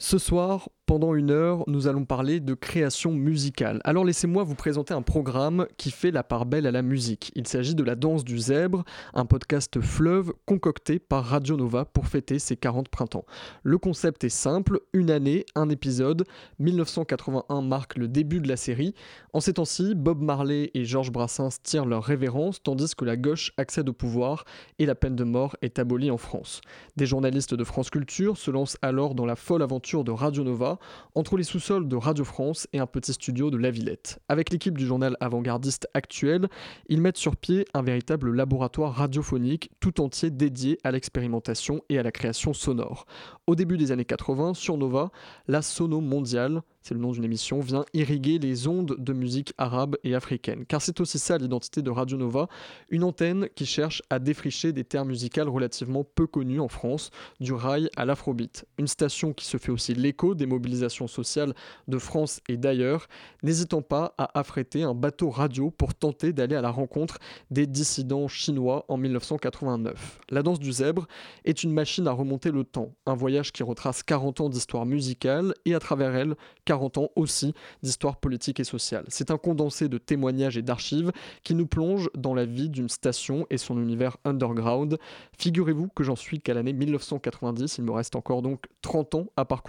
Ce soir, pendant une heure, nous allons parler de création musicale. Alors laissez-moi vous présenter un programme qui fait la part belle à la musique. Il s'agit de La Danse du Zèbre, un podcast fleuve concocté par Radio Nova pour fêter ses 40 printemps. Le concept est simple, une année, un épisode. 1981 marque le début de la série. En ces temps-ci, Bob Marley et Georges Brassens tirent leur révérence tandis que la gauche accède au pouvoir et la peine de mort est abolie en France. Des journalistes de France Culture se lancent alors dans la folle aventure de Radio Nova, entre les sous-sols de Radio France et un petit studio de La Villette. Avec l'équipe du journal avant-gardiste actuel, ils mettent sur pied un véritable laboratoire radiophonique tout entier dédié à l'expérimentation et à la création sonore. Au début des années 80, sur Nova, la Sono Mondiale, c'est le nom d'une émission, vient irriguer les ondes de musique arabe et africaine. Car c'est aussi ça l'identité de Radio Nova, une antenne qui cherche à défricher des terres musicales relativement peu connues en France, du rail à l'afrobeat. Une station qui se fait aussi l'écho des mobilisations sociales de France et d'ailleurs, n'hésitant pas à affréter un bateau radio pour tenter d'aller à la rencontre des dissidents chinois en 1989. La danse du zèbre est une machine à remonter le temps, un voyage qui retrace 40 ans d'histoire musicale et à travers elle 40 ans aussi d'histoire politique et sociale. C'est un condensé de témoignages et d'archives qui nous plonge dans la vie d'une station et son univers underground. Figurez-vous que j'en suis qu'à l'année 1990, il me reste encore donc 30 ans à parcourir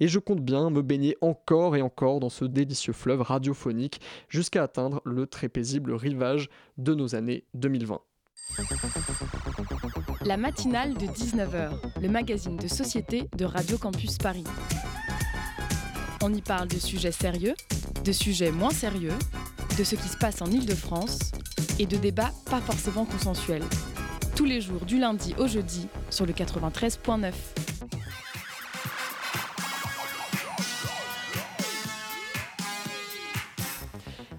et je compte bien me baigner encore et encore dans ce délicieux fleuve radiophonique jusqu'à atteindre le très paisible rivage de nos années 2020. La matinale de 19h, le magazine de société de Radio Campus Paris. On y parle de sujets sérieux, de sujets moins sérieux, de ce qui se passe en Ile-de-France et de débats pas forcément consensuels. Tous les jours du lundi au jeudi sur le 93.9.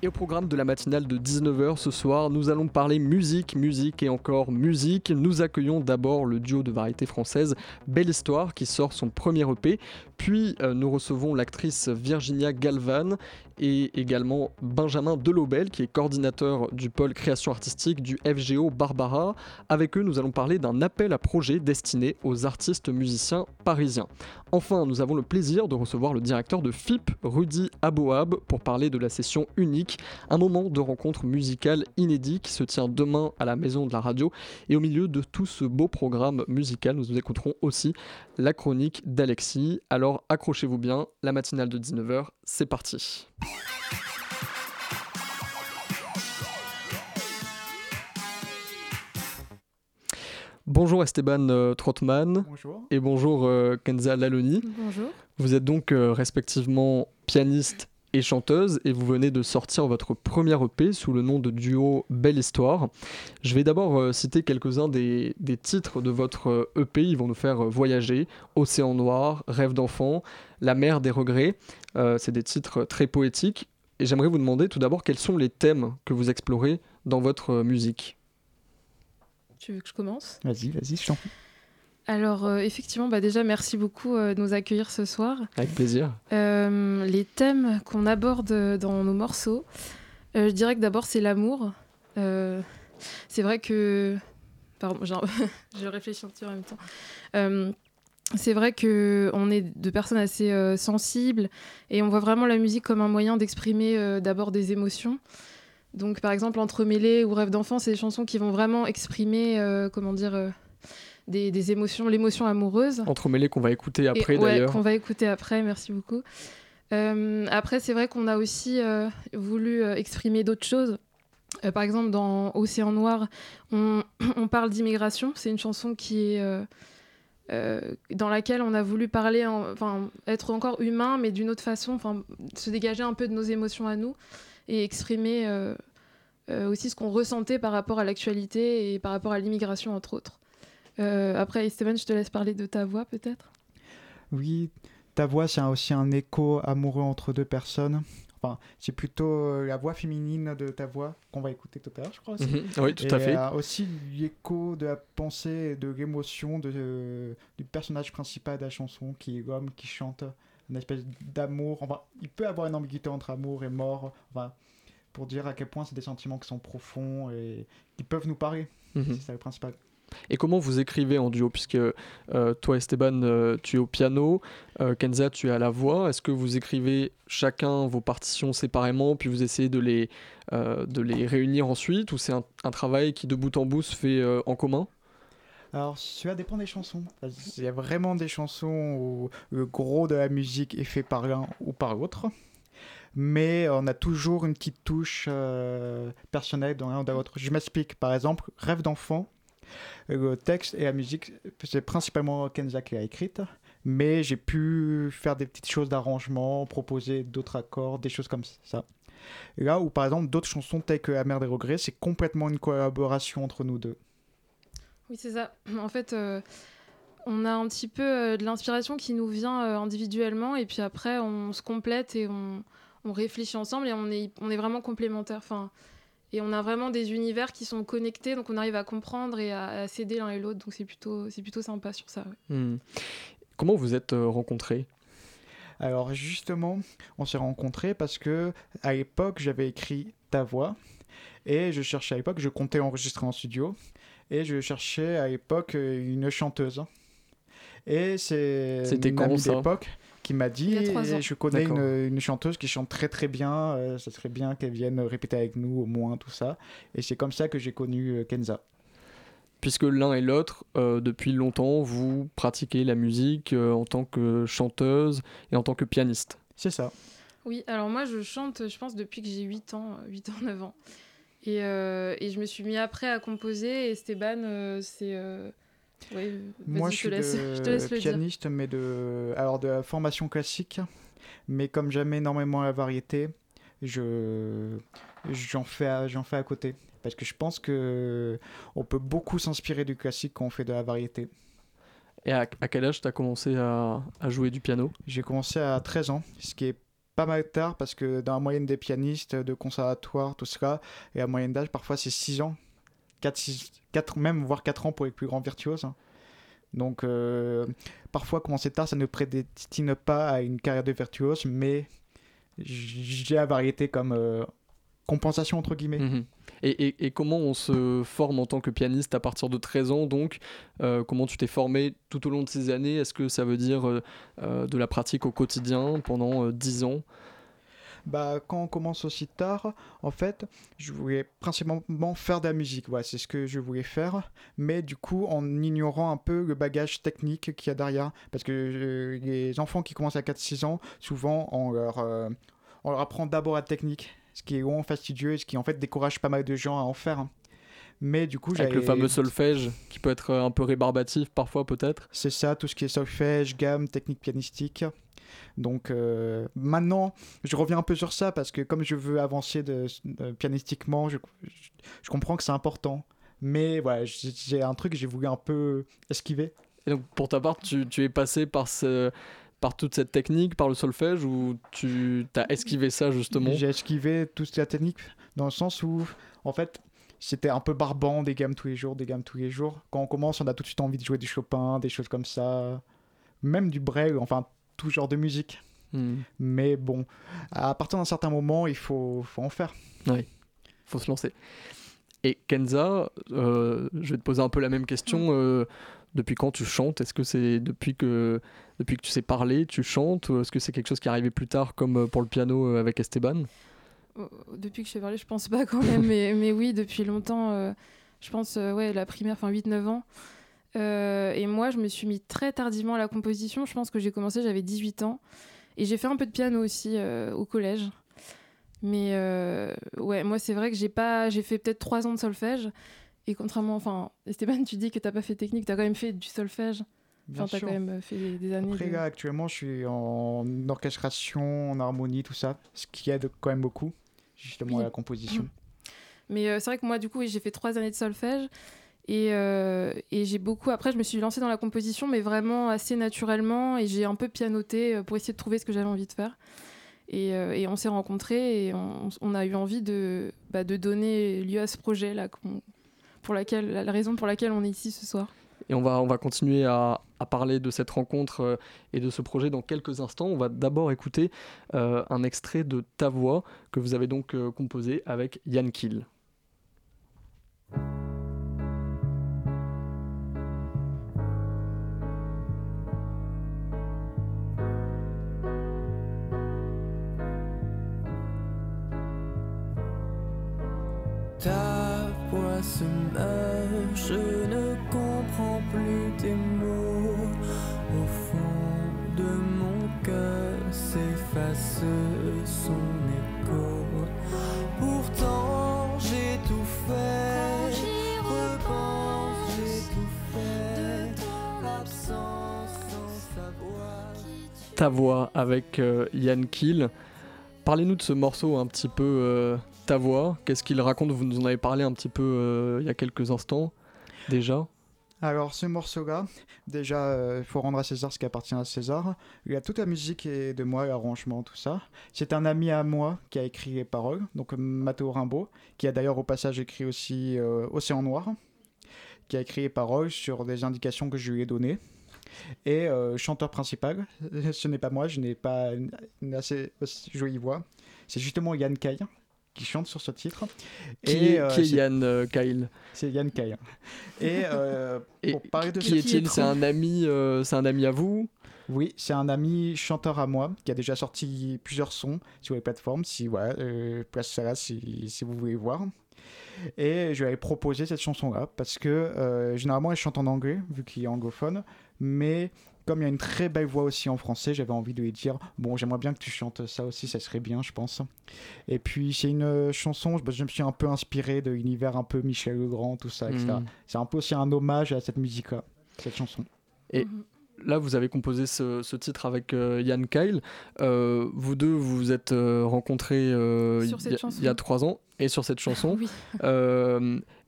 Et au programme de la matinale de 19h ce soir, nous allons parler musique, musique et encore musique. Nous accueillons d'abord le duo de variété française Belle Histoire qui sort son premier EP. Puis euh, nous recevons l'actrice Virginia Galvan et également Benjamin Delobel qui est coordinateur du pôle création artistique du FGO Barbara. Avec eux, nous allons parler d'un appel à projet destiné aux artistes musiciens parisiens. Enfin, nous avons le plaisir de recevoir le directeur de FIP, Rudy Aboab, pour parler de la session unique, un moment de rencontre musicale inédit qui se tient demain à la Maison de la Radio. Et au milieu de tout ce beau programme musical, nous écouterons aussi la chronique d'Alexis. Alors accrochez-vous bien, la matinale de 19h, c'est parti. Bonjour Esteban euh, Trotman. Bonjour. Et bonjour euh, Kenza Laloni. Bonjour. Vous êtes donc euh, respectivement pianiste et chanteuse et vous venez de sortir votre première EP sous le nom de duo Belle Histoire. Je vais d'abord citer quelques-uns des, des, titres de votre EP. Ils vont nous faire voyager. Océan Noir, Rêve d'enfant, La mer des regrets. C'est des titres très poétiques. Et j'aimerais vous demander tout d'abord quels sont les thèmes que vous explorez dans votre musique. Tu veux que je commence? Vas-y, vas-y, je t'en prie. Alors, euh, effectivement, bah déjà, merci beaucoup euh, de nous accueillir ce soir. Avec plaisir. Euh, les thèmes qu'on aborde dans nos morceaux, je dirais que d'abord, c'est l'amour. c'est vrai que. Pardon, je réfléchis un petit peu en même temps. c'est vrai qu'on est de personnes assez sensibles et on voit vraiment la musique comme un moyen d'exprimer d'abord des émotions. Donc, par exemple, Entremêlés ou Rêve d'enfant, c'est des chansons qui vont vraiment exprimer, comment dire, euh, des, émotions, l'émotion amoureuse. Entremêlés qu'on va écouter après, d'ailleurs. qu'on va écouter après, merci beaucoup. Euh, après, c'est vrai qu'on a aussi voulu exprimer d'autres choses. par exemple, dans Océan Noir, on, on parle d'immigration. C'est une chanson qui est... dans laquelle on a voulu parler, enfin, être encore humain, mais d'une autre façon, enfin, se dégager un peu de nos émotions à nous et exprimer euh, euh, aussi ce qu'on ressentait par rapport à l'actualité et par rapport à l'immigration, entre autres. Euh, après, Esteban, je te laisse parler de ta voix, peut-être? Oui, ta voix, c'est aussi un écho amoureux entre deux personnes. Enfin, c'est plutôt la voix féminine de ta voix qu'on va écouter tout à l'heure, je crois. Aussi. Mhm. oui, tout à fait. Euh, aussi l'écho de la pensée et de l'émotion de, du personnage principal de la chanson, qui est l'homme qui chante une espèce d'amour. Enfin, il peut avoir une ambiguïté entre amour et mort, enfin, pour dire à quel point c'est des sentiments qui sont profonds et qui peuvent nous parler. Mhm. C'est ça le principal. Et comment vous écrivez en duo Puisque euh, toi, Esteban, euh, tu es au piano, euh, Kenza, tu es à la voix. Est-ce que vous écrivez chacun vos partitions séparément, puis vous essayez de les, de les réunir ensuite Ou c'est un, travail qui, de bout en bout, se fait en commun? Alors, cela dépend des chansons. Il y a vraiment des chansons où le gros de la musique est fait par l'un ou par l'autre. Mais on a toujours une petite touche personnelle dans l'un ou dans l'autre. Je m'explique. Par exemple, Rêve d'enfant, le texte et la musique, c'est principalement Kenza qui a écrite, mais j'ai pu faire des petites choses d'arrangement, proposer d'autres accords, des choses comme ça. là où par exemple d'autres chansons telles que La mer des regrets, c'est complètement une collaboration entre nous deux. Oui, c'est ça. En fait, euh, on a un petit peu euh, de l'inspiration qui nous vient euh, individuellement, et puis après, on se complète et on, on, réfléchit ensemble, et on est, on est vraiment complémentaires. Enfin, et on a vraiment des univers qui sont connectés, donc on arrive à comprendre et à, s'aider l'un et l'autre. Donc c'est plutôt, c'est plutôt sympa sur ça. Hmm. Comment vous êtes euh, rencontrés? Alors justement, on s'est rencontrés parce que à l'époque, j'avais écrit Ta voix et je cherchais à l'époque, je comptais enregistrer en studio et je cherchais à l'époque une chanteuse. Et c'est C'était quand ça? d'époque qui m'a dit je connais une, chanteuse qui chante très très bien, euh, ça serait bien qu'elle vienne répéter avec nous au moins tout ça. Et c'est comme ça que j'ai connu euh, Kenza. Puisque l'un et l'autre, euh, depuis longtemps, vous pratiquez la musique en tant que chanteuse et en tant que pianiste. C'est ça. Oui, alors moi je chante, je pense, depuis que j'ai 8 ans, 8 ans, 9 ans. Et, et, je me suis mis après à composer et Esteban, c'est moi, je suis de pianiste, mais de, alors de formation classique, mais comme j'aime énormément la variété, je j'en fais, j'en fais à côté, parce que je pense que on peut beaucoup s'inspirer du classique quand on fait de la variété. Et à, quel âge tu as commencé à, à, jouer du piano? J'ai commencé à 13 ans, ce qui est pas mal tard parce que dans la moyenne des pianistes de conservatoire, tout cela, et la moyenne d'âge, parfois c'est 6 ans 4, 6, 4, même voire 4 ans pour les plus grands virtuoses. Donc euh, parfois commencer tard, ça ne prédestine pas à une carrière de virtuose, mais j'ai la variété comme euh, compensation entre guillemets. Mhm. Et, et, comment on se forme en tant que pianiste à partir de 13 ans donc euh, Comment tu t'es formé tout au long de ces années? Est-ce que ça veut dire de la pratique au quotidien pendant 10 ans? Bah, quand on commence aussi tard, en fait, je voulais principalement faire de la musique. Voilà, c'est ce que je voulais faire. Mais du coup, en ignorant un peu le bagage technique qu'il y a derrière. Parce que euh, les enfants qui commencent à 4-6 ans, souvent, on leur, euh, on leur apprend d'abord la technique. Ce qui est long, fastidieux et ce qui en fait décourage pas mal de gens à en faire. Mais du coup, Avec le fameux solfège qui peut être un peu rébarbatif parfois, peut-être C'est ça, tout ce qui est solfège, gamme, technique pianistique. Donc euh, maintenant, je reviens un peu sur ça parce que comme je veux avancer de, pianistiquement, je, je, comprends que c'est important. Mais voilà, j'ai un truc que j'ai voulu un peu esquiver. Et donc pour ta part, tu, tu es passé par ce, par toute cette technique, par le solfège, ou tu as esquivé ça justement? J'ai esquivé toute la technique dans le sens où, en fait, c'était un peu barbant, des gammes tous les jours, des gammes tous les jours. Quand on commence, on a tout de suite envie de jouer du Chopin, des choses comme ça. Même du Brel, enfin tout genre de musique. Hmm. Mais bon, à partir d'un certain moment, il faut, faut en faire. Oui, il faut se lancer. Et Kenza, euh, je vais te poser un peu la même question. Euh, depuis quand tu chantes? Est-ce que c'est depuis que, depuis que tu sais parler, tu chantes? Ou est-ce que c'est quelque chose qui est arrivé plus tard, comme euh, pour le piano avec Esteban? Depuis que je sais parler, je pense pas quand même. mais, mais oui, depuis longtemps, je pense, ouais, la primaire, enfin 8-9 ans. Euh, et moi, je me suis mis très tardivement à la composition. Je pense que j'ai commencé, j'avais 18 ans. Et j'ai fait un peu de piano aussi euh, au collège. Mais euh, ouais, moi, c'est vrai que j'ai pas, j'ai fait peut-être 3 ans de solfège. Et contrairement, enfin, Esteban, tu dis que t'as pas fait technique, t'as quand même fait du solfège. Bien enfin, t'as quand même fait des, années. Après, là, actuellement, je suis en orchestration, en harmonie, tout ça. Ce qui aide quand même beaucoup, justement, à la composition. Mais c'est vrai que moi, du coup, j'ai fait 3 années de solfège. Euh, et, j'ai beaucoup. Après, je me suis lancée dans la composition, mais vraiment assez naturellement. Et j'ai un peu pianoté euh, pour essayer de trouver ce que j'avais envie de faire. Et, euh, on s'est rencontrés et on, a eu envie de, bah, de donner lieu à ce projet là, pour laquelle, la raison pour laquelle on est ici ce soir. Et on va, on va continuer à, à parler de cette rencontre euh, et de ce projet dans quelques instants. On va d'abord écouter euh, un extrait de Ta Voix que vous avez donc euh, composé avec Yann Kiel. Ta voix se comprends plus tes mots. Au fond de mon cœur s'efface son écho. Pourtant j'ai tout fait, j'y repense, j'ai tout fait. L'absence sans savoir. Ta voix avec euh, Yann Kiel. Parlez-nous de ce morceau un petit peu euh, ta voix. Qu'est-ce qu'il raconte? Vous nous en avez parlé un petit peu euh, il y a quelques instants déjà. Alors ce morceau-là, déjà, il faut rendre à César ce qui appartient à César. Il y a toute la musique et de moi, l'arrangement, tout ça. C'est un ami à moi qui a écrit les paroles, donc Matteo Rimbaud, qui a d'ailleurs au passage écrit aussi euh, Océan Noir, qui a écrit les paroles sur des indications que je lui ai données. Et euh, chanteur principal, ce n'est pas moi, je n'ai pas une assez jolie voix. C'est justement Yann Kay qui chante sur ce titre. Qui Et, est, euh, qui est c'est- Yann euh, Kyle C'est Yann. Et, euh, Et pour parler de Qui ce est-il titre- C'est un ami, c'est un ami à vous? Oui, c'est un ami chanteur à moi qui a déjà sorti plusieurs sons sur les plateformes. Si voilà, place ça là si, si vous voulez voir. Et je lui avais proposé cette chanson-là parce que généralement elle chante en anglais vu qu'il est anglophone, mais comme il y a une très belle voix aussi en français, j'avais envie de lui dire bon j'aimerais bien que tu chantes ça aussi, ça serait bien je pense. Et puis c'est une euh, chanson, je, je me suis un peu inspiré de l'univers un peu Michel Legrand, tout ça, etc. Mm. C'est un peu aussi un hommage à cette musique-là, cette chanson. Et- Mhm. Là, vous avez composé ce, ce titre avec euh, Yann Kyle. Euh, vous deux, vous vous êtes euh, rencontrés euh, il y a- y trois ans et sur cette chanson. Oui.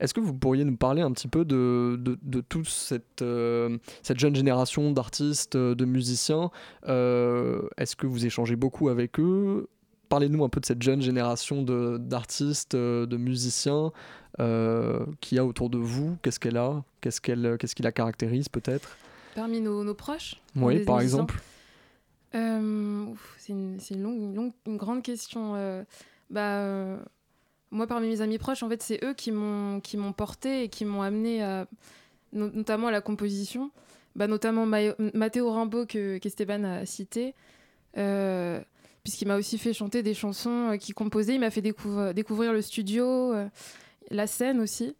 Est-ce que vous pourriez nous parler un petit peu de, de, de toute cette, cette jeune génération d'artistes, de musiciens Est-ce que vous échangez beaucoup avec eux? Parlez-nous un peu de cette jeune génération de- d'artistes, de musiciens qu'il y a autour de vous. Qu'est-ce qu'elle a? Qu'est-ce qu'elle, qu'est-ce qui la caractérise peut-être? Parmi nos, nos proches Oui, par exemple. Euh, c'est une, longue, une longue- une grande question. euh, bah, euh, moi, parmi mes amis proches, en fait, c'est eux qui m'ont qui m'ont porté et qui m'ont amené à, no- notamment à la composition. Bah, notamment Ma- Matteo Rimbaud que qu'Esteban a cité, puisqu'il m'a aussi fait chanter des chansons qu'il composait. Il m'a fait découvrir, découvrir le studio, la scène aussi.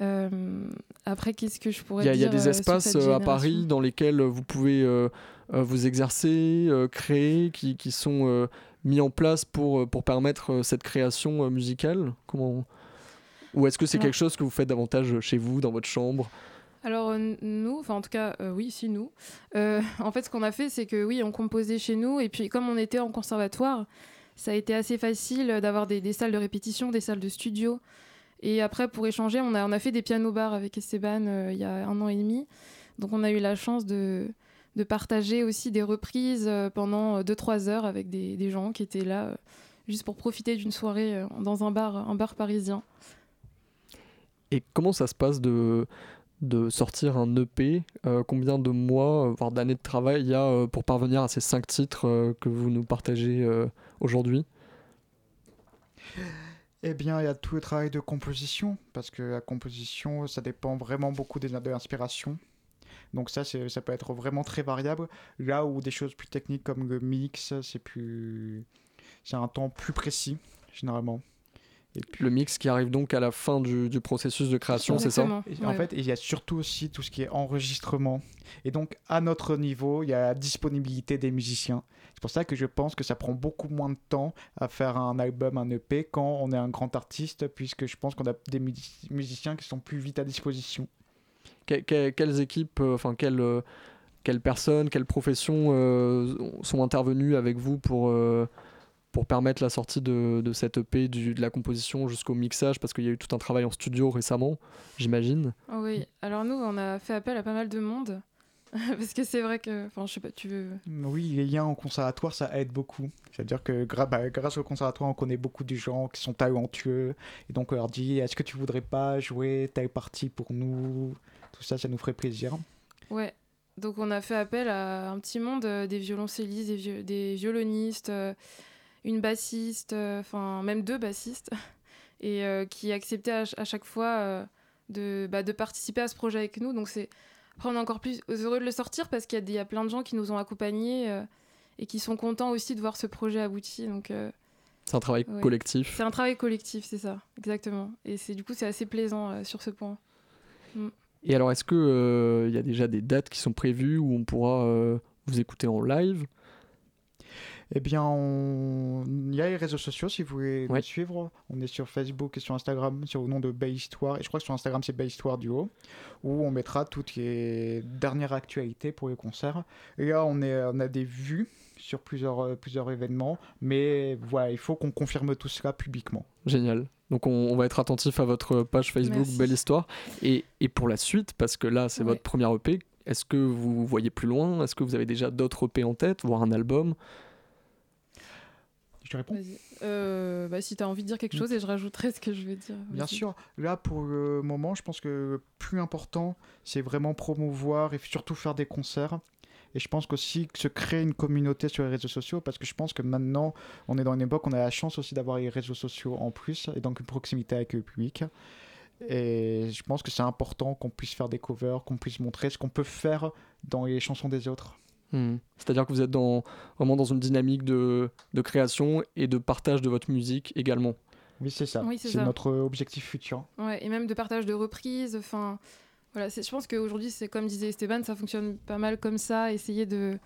Euh, après, qu'est-ce que je pourrais Il y a, il y a dire, des euh, espaces euh, à Paris dans lesquels vous pouvez euh, vous exercer, euh, créer, qui, qui sont mis en place pour, pour permettre cette création musicale? Comment... Ou est-ce que c'est quelque chose que vous faites davantage chez vous, dans votre chambre? Alors nous, enfin en tout cas, euh, oui, si nous. Euh, en fait, ce qu'on a fait, c'est que oui, on composait chez nous, et puis comme on était en conservatoire, ça a été assez facile d'avoir des, des salles de répétition, des salles de studio. Et après, pour échanger, on a, fait des pianos-bars avec Esteban euh, il y a un an et demi. Donc on a eu la chance de, partager aussi des reprises euh, pendant 2-3 heures avec des, gens qui étaient là euh, juste pour profiter d'une soirée euh, dans un bar, un bar parisien. Et comment ça se passe de, sortir un EP Euh, Combien de mois, euh, voire d'années de travail il y a euh, pour parvenir à ces cinq titres euh, que vous nous partagez euh, aujourd'hui? Eh bien, il y a tout le travail de composition, parce que la composition, ça dépend vraiment beaucoup des- de l'inspiration. Donc ça, ça peut être vraiment très variable. Là où des choses plus techniques comme le mix, c'est plus... C'est un temps plus précis, généralement. Et puis, Le mix qui arrive donc à la fin du, du processus de création, c'est ça en fait, il y a surtout aussi tout ce qui est enregistrement. Et donc, à notre niveau, il y a la disponibilité des musiciens. C'est pour ça que je pense que ça prend beaucoup moins de temps à faire un album, un EP, quand on est un grand artiste, puisque je pense qu'on a des mus- musiciens qui sont plus vite à disposition. Que- que- quelles équipes, euh, enfin quelles, euh, quelles personnes, quelles professions euh, sont intervenues avec vous pour, euh, pour permettre la sortie de, de cette EP, du- de la composition jusqu'au mixage Parce qu'il y a eu tout un travail en studio récemment, j'imagine. Ah oui, alors nous, on a fait appel à pas mal de monde. Parce que c'est vrai que. Enfin, je sais pas, tu veux. Oui, les liens au conservatoire, ça aide beaucoup. C'est-à-dire que bah, grâce au conservatoire, on connaît beaucoup de gens qui sont talentueux. Et donc, on leur dit est-ce que tu voudrais pas jouer telle partie pour nous? Tout ça, ça nous ferait plaisir. Ouais. Donc, on a fait appel à un petit monde, euh, des violoncellistes, des, viol- des violonistes, euh, une bassiste, euh, enfin, même deux bassistes. Et euh, qui acceptaient à, ch- à chaque fois euh, de, bah, de participer à ce projet avec nous. Donc, c'est. Après, on est encore plus heureux de le sortir parce qu'il y, a des- il y a plein de gens qui nous ont accompagnés et qui sont contents aussi de voir ce projet abouti. Donc, C'est un travail Ouais. collectif. C'est un travail collectif, c'est ça, exactement. Et c'est du coup, c'est assez plaisant euh, sur ce point. Et alors, est-ce qu'il y a déjà des dates qui sont prévues où on pourra euh, vous écouter en live? Eh bien, on... il y a les réseaux sociaux si vous voulez Ouais. nous suivre. On est sur Facebook et sur Instagram sur le nom de Belle Histoire. Et je crois que sur Instagram, c'est Belle Histoire Duo. Où on mettra toutes les dernières actualités pour les concerts. Et là, on, est... on a des vues sur plusieurs, euh, plusieurs événements. Mais voilà, il faut qu'on confirme tout cela publiquement. Génial. Donc on, on va être attentif à votre page Facebook Merci. Belle Histoire. Et, et pour la suite, parce que là c'est Ouais. votre première EP, est-ce que vous voyez plus loin? Est-ce que vous avez déjà d'autres EP en tête, voire un album? Te réponds. Euh, bah, si tu as envie de dire quelque chose, et je rajouterai ce que je vais dire. Bien sûr. Là, pour le moment, je pense que le plus important, c'est vraiment promouvoir et surtout faire des concerts. Et je pense qu'aussi que se créer une communauté sur les réseaux sociaux, parce que je pense que maintenant, on est dans une époque, on a la chance aussi d'avoir les réseaux sociaux en plus, et donc une proximité avec le public. Et je pense que c'est important qu'on puisse faire des covers, qu'on puisse montrer ce qu'on peut faire dans les chansons des autres. Hmm. C'est-à-dire que vous êtes dans, vraiment dans une dynamique de, de création et de partage de votre musique également. Oui, c'est ça. Oui, c'est notre objectif futur. Ouais, et même de partage de reprises. Enfin, voilà, je pense qu'aujourd'hui, c'est comme disait Esteban, ça fonctionne pas mal comme ça. Essayer de,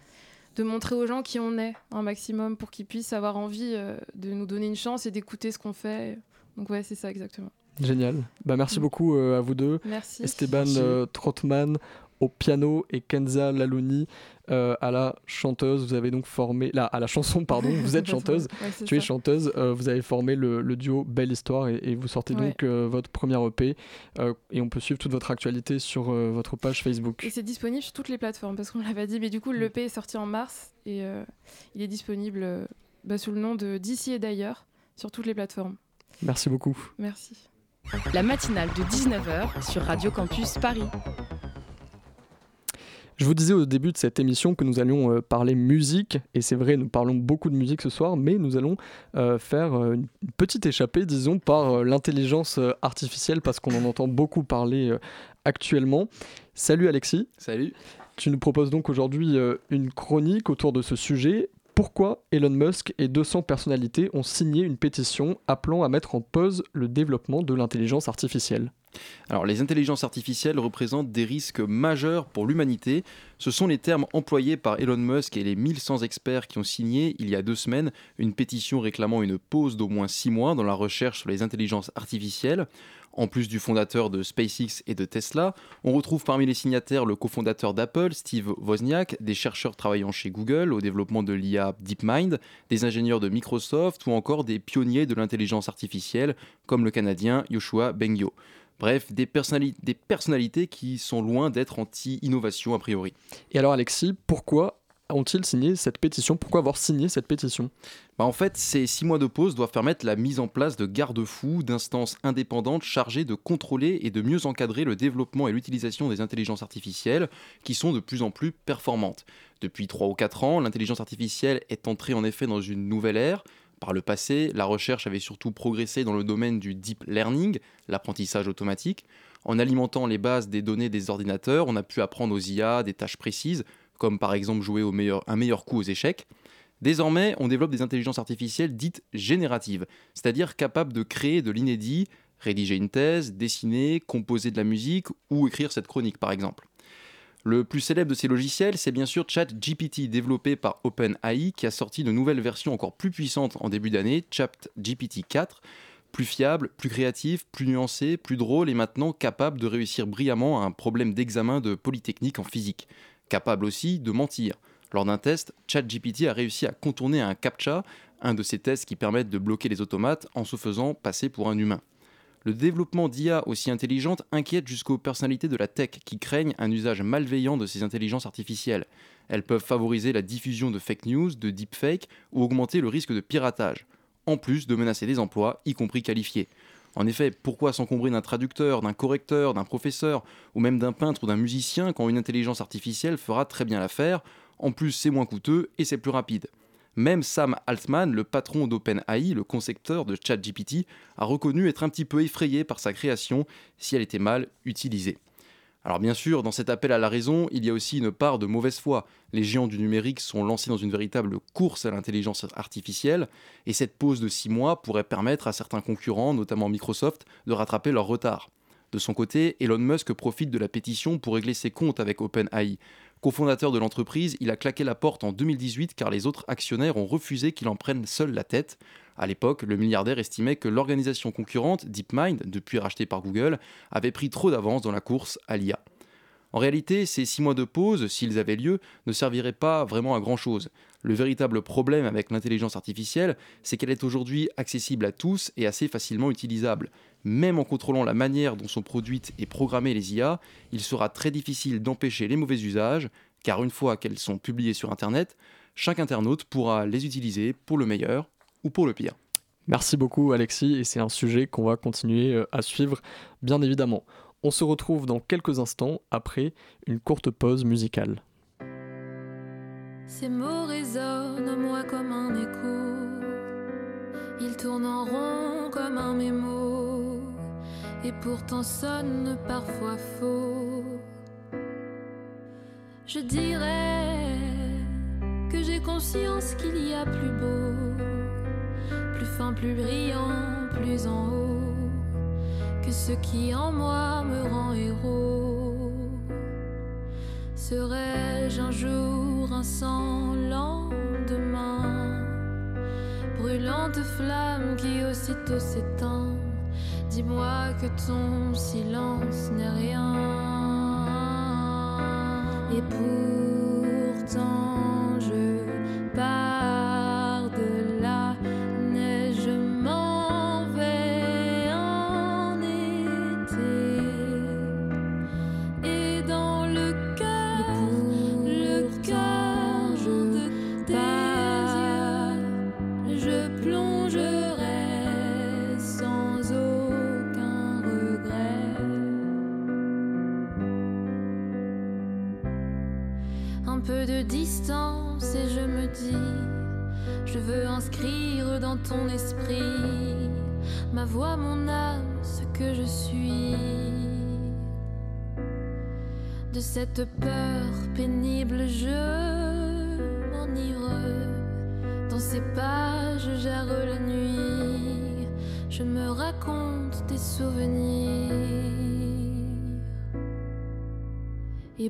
de montrer aux gens qui on est un maximum pour qu'ils puissent avoir envie euh, de nous donner une chance et d'écouter ce qu'on fait. Donc ouais, c'est ça exactement. Génial. Bah, merci Mm. beaucoup euh, à vous deux. Merci. Esteban Merci. euh, Trotman au piano et Kenza Lalouni euh, à la chanteuse. Vous avez donc formé, là, à la chanson, pardon, vous êtes chanteuse. Ouais, Tu es ça. chanteuse, euh, vous avez formé le, le duo Belle Histoire et, et vous sortez Ouais. donc euh, votre première EP euh, et on peut suivre toute votre actualité sur euh, votre page Facebook. Et c'est disponible sur toutes les plateformes parce qu'on l'avait dit, mais du coup l'EP est sorti en mars et euh, il est disponible euh, bah, sous le nom de D'ici et d'ailleurs sur toutes les plateformes. Merci beaucoup. Merci. La matinale de 19h sur Radio Campus Paris. Je vous disais au début de cette émission que nous allions euh, parler musique, et c'est vrai, nous parlons beaucoup de musique ce soir, mais nous allons euh, faire euh, une petite échappée, disons, par euh, l'intelligence artificielle, parce qu'on en entend beaucoup parler euh, actuellement. Salut Alexis, Salut. tu nous proposes donc aujourd'hui une chronique autour de ce sujet. Pourquoi Elon Musk et 200 personnalités ont signé une pétition appelant à mettre en pause le développement de l'intelligence artificielle? Alors, les intelligences artificielles représentent des risques majeurs pour l'humanité. Ce sont les termes employés par Elon Musk et les 1100 experts qui ont signé, il y a deux semaines, une pétition réclamant une pause d'au moins six mois dans la recherche sur les intelligences artificielles. En plus du fondateur de SpaceX et de Tesla, on retrouve parmi les signataires le cofondateur d'Apple, Steve Wozniak, des chercheurs travaillant chez Google au développement de l'IA DeepMind, des ingénieurs de Microsoft ou encore des pionniers de l'intelligence artificielle comme le Canadien Yoshua Bengio. Bref, des, personnali- des personnalités qui sont loin d'être anti-innovation a priori. Et alors Alexis, pourquoi ont-ils signé cette pétition? Pourquoi avoir signé cette pétition? Bah, en fait, ces six mois de pause doivent permettre la mise en place de garde-fous, d'instances indépendantes chargées de contrôler et de mieux encadrer le développement et l'utilisation des intelligences artificielles qui sont de plus en plus performantes. Depuis 3 ou 4 ans, l'intelligence artificielle est entrée en effet dans une nouvelle ère. Par le passé, la recherche avait surtout progressé dans le domaine du deep learning, l'apprentissage automatique. En alimentant les bases des données des ordinateurs, on a pu apprendre aux IA des tâches précises, comme par exemple jouer un meilleur coup aux échecs. Désormais, on développe des intelligences artificielles dites génératives, c'est-à-dire capables de créer de l'inédit, rédiger une thèse, dessiner, composer de la musique ou écrire cette chronique par exemple. Le plus célèbre de ces logiciels, c'est bien sûr ChatGPT, développé par OpenAI, qui a sorti de nouvelles versions encore plus puissantes en début d'année, ChatGPT 4, plus fiable, plus créatif, plus nuancé, plus drôle et maintenant capable de réussir brillamment à un problème d'examen de polytechnique en physique. Capable aussi de mentir. Lors d'un test, ChatGPT a réussi à contourner un CAPTCHA, un de ces tests qui permettent de bloquer les automates en se faisant passer pour un humain. Le développement d'IA aussi intelligente inquiète jusqu'aux personnalités de la tech qui craignent un usage malveillant de ces intelligences artificielles. Elles peuvent favoriser la diffusion de fake news, de deepfake ou augmenter le risque de piratage, en plus de menacer des emplois, y compris qualifiés. En effet, pourquoi s'encombrer d'un traducteur, d'un correcteur, d'un professeur, ou même d'un peintre ou d'un musicien quand une intelligence artificielle fera très bien l'affaire? En plus, c'est moins coûteux et c'est plus rapide. Même Sam Altman, le patron d'OpenAI, le concepteur de ChatGPT, a reconnu être un petit peu effrayé par sa création si elle était mal utilisée. Alors bien sûr, dans cet appel à la raison, il y a aussi une part de mauvaise foi. Les géants du numérique sont lancés dans une véritable course à l'intelligence artificielle, et cette pause de 6 mois pourrait permettre à certains concurrents, notamment Microsoft, de rattraper leur retard. De son côté, Elon Musk profite de la pétition pour régler ses comptes avec OpenAI. Cofondateur de l'entreprise, il a claqué la porte en 2018 car les autres actionnaires ont refusé qu'il en prenne seul la tête. À l'époque, le milliardaire estimait que l'organisation concurrente, DeepMind, depuis rachetée par Google, avait pris trop d'avance dans la course à l'IA. En réalité, ces six mois de pause, s'ils avaient lieu, ne serviraient pas vraiment à grand-chose. Le véritable problème avec l'intelligence artificielle, c'est qu'elle est aujourd'hui accessible à tous et assez facilement utilisable. Même en contrôlant la manière dont sont produites et programmées les IA, il sera très difficile d'empêcher les mauvais usages, car une fois qu'elles sont publiées sur Internet, chaque internaute pourra les utiliser pour le meilleur ou pour le pire. Merci beaucoup Alexis et c'est un sujet qu'on va continuer euh, à suivre bien évidemment. On se retrouve dans quelques instants après une courte pause musicale. Ces mots résonnent en moi comme un écho. Ils tournent en rond comme un mémo. Et pourtant sonnent parfois faux. Je dirais que j'ai conscience qu'il y a plus beau, plus fin, plus brillant, plus en haut que ce qui en moi me rend héros. Serais-je un jour un sans lendemain, brûlante flamme qui aussitôt s'éteint? Dis-moi que ton silence n'est rien. Cette peur pénible, je m'enivre. Dans ces pages, j'erre la nuit. Je me raconte des souvenirs. Et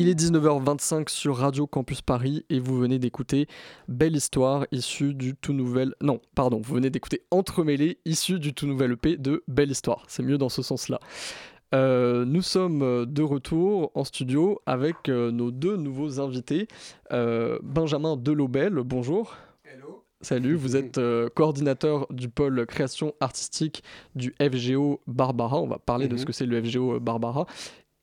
Il est 19h25 sur Radio Campus Paris et vous venez d'écouter Belle Histoire issue du tout nouvel... Non, pardon, vous venez d'écouter Entremêlé issu du tout nouvel EP de Belle Histoire. C'est mieux dans ce sens-là. Euh, nous sommes de retour en studio avec euh, nos deux nouveaux invités. Euh, Benjamin Delobel, bonjour. Hello. Salut, vous êtes euh, coordinateur du pôle création artistique du FGO Barbara. On va parler de Mhm. ce que c'est le FGO euh, Barbara.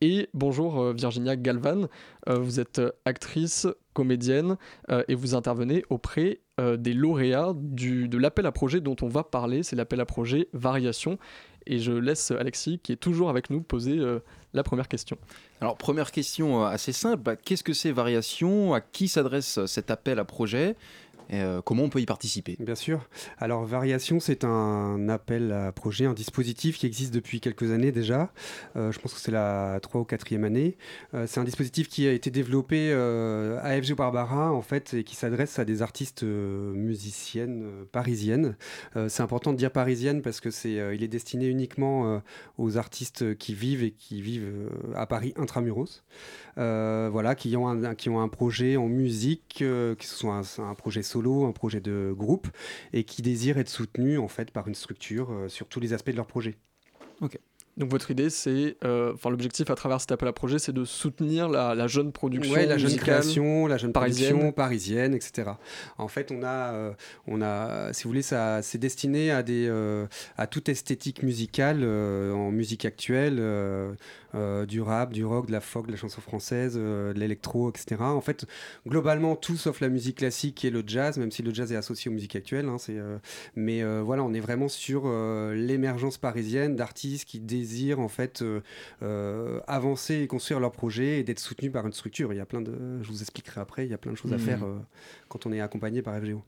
Et bonjour euh, Virginia Galvan, Euh, vous êtes euh, actrice, comédienne et vous intervenez auprès des lauréats du, de l'appel à projet dont on va parler. C'est l'appel à projet Variation. Et je laisse Alexis, qui est toujours avec nous, poser la première question. Alors, première question assez simple. Bah, Qu'est-ce que c'est Variation? À qui s'adresse cet appel à projet? Et, euh, Comment on peut y participer? Bien sûr. Alors, Variation, c'est un appel à projet, un dispositif qui existe depuis quelques années déjà. Euh, je pense que c'est la 3 ou 4e année. Euh, c'est un dispositif qui a été développé à FG Barbara, en fait, et qui s'adresse à des artistes musiciennes parisiennes. C'est important de dire parisienne parce que c'est, il est destiné uniquement aux artistes qui vivent et qui vivent à Paris intramuros. Voilà, qui ont un, qui ont un projet en musique, que ce soit un projet solo, un projet de groupe, et qui désirent être soutenus en fait par une structure euh, sur tous les aspects de leur projet. Donc votre idée, c'est, euh, enfin l'objectif à travers cet appel à projet, c'est de soutenir la, la jeune production Ouais, la jeune création, la jeune parisienne. production parisienne, etc. En fait, on a, euh, on a, si vous voulez, ça, c'est destiné à des, euh, à toute esthétique musicale en musique actuelle, du rap, du rock, de la folk, de la chanson française, de l'électro, etc. En fait, globalement tout sauf la musique classique et le jazz, même si le jazz est associé aux musiques actuelles. hein, c'est, mais voilà, on est vraiment sur l'émergence parisienne d'artistes qui désirent en fait euh, euh, avancer et construire leur projet et d'être soutenus par une structure. Il y a plein de, je vous expliquerai après, il y a plein de choses à Mhm. faire euh, quand on est accompagné par FGO.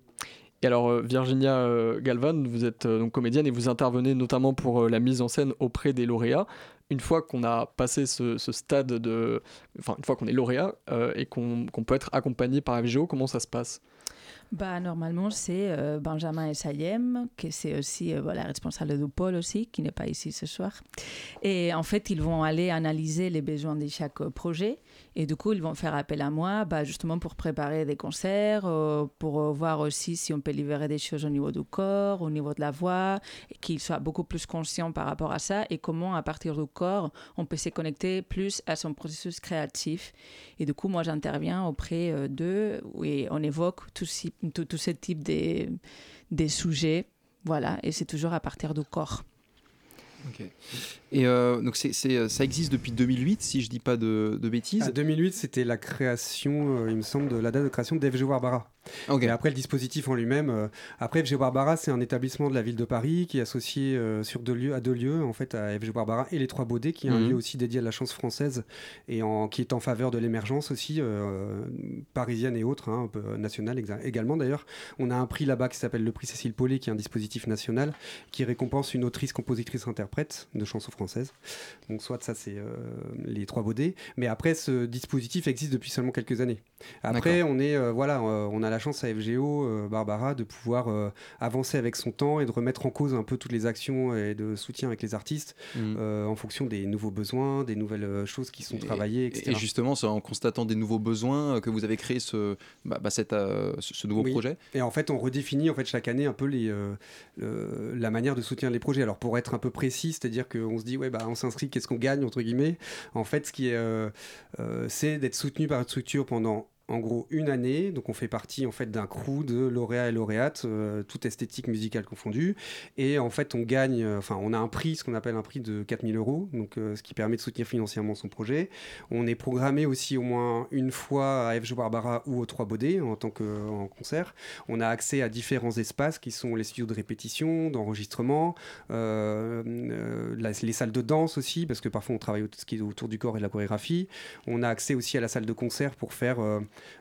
Et alors Virginia Galvan, vous êtes donc comédienne et vous intervenez notamment pour la mise en scène auprès des lauréats. Une fois qu'on a passé ce, ce stade de, enfin une fois qu'on est lauréat euh, et qu'on qu'on peut être accompagné par FGO, comment ça se passe? Bah, normalement, c'est euh, Benjamin Essayem, qui c'est aussi euh, responsable du pôle aussi, qui n'est pas ici ce soir. Et en fait, ils vont aller analyser les besoins de chaque euh, projet. Et du coup, ils vont faire appel à moi bah, justement pour préparer des concerts, euh, pour voir aussi si on peut libérer des choses au niveau du corps, au niveau de la voix, et qu'ils soient beaucoup plus conscients par rapport à ça et comment, à partir du corps, on peut se connecter plus à son processus créatif. Et du coup, moi, j'interviens auprès d'eux et on évoque tout, ci- tout, tout ce type des, des sujets. Voilà, et c'est toujours à partir du corps. Et euh, donc, c'est- ça existe depuis 2008, si je dis pas de, de bêtises. En 2008, c'était la création, euh, il me semble, de la date de création d'FG Barbara. Ok. Et après, le dispositif en lui-même. euh, après, FG Barbara, c'est un établissement de la ville de Paris qui est associé euh, sur deux lieux, à deux lieux, en fait, à FG Barbara et les Trois Baudets, qui est un Mhm. lieu aussi dédié à la chance française et en, qui est en faveur de l'émergence aussi, euh, parisienne et autres, hein, un peu nationale également d'ailleurs. On a un prix là-bas qui s'appelle le prix Cécile Paulet, qui est un dispositif national qui récompense une autrice, compositrice, interprète de chansons françaises. Donc, soit ça, c'est les Trois Baudets. Mais après, ce dispositif existe depuis seulement quelques années. Après, on est voilà, on a la chance à FGO euh, Barbara de pouvoir euh, avancer avec son temps et de remettre en cause un peu toutes les actions et de soutien avec les artistes Mm. euh, en fonction des nouveaux besoins, des nouvelles choses qui sont travaillées, etc. Et justement, c'est en constatant des nouveaux besoins que vous avez créé ce, bah, bah, cette, ce, nouveau Oui. projet? Et en fait, on redéfinit en fait chaque année un peu les, la manière de soutenir les projets. Alors pour être un peu précis, c'est-à-dire qu'on se dit ouais bah on s'inscrit, qu'est-ce qu'on gagne entre guillemets? En fait, ce qui est, euh, euh, c'est d'être soutenu par une structure pendant en gros une année. Donc on fait partie en fait d'un crew de lauréats et lauréates, euh, toute esthétique musicale confondue. Et en fait, on gagne, euh, enfin on a un prix, ce qu'on appelle un prix de 4000 euros, donc euh, ce qui permet de soutenir financièrement son projet. On est programmé aussi au moins une fois à FG Barbara ou aux Trois Baudets en tant que en concert. On a accès à différents espaces qui sont les studios de répétition, d'enregistrement, les salles de danse aussi, parce que parfois on travaille ce qui est autour du corps et de la chorégraphie. On a accès aussi à la salle de concert pour faire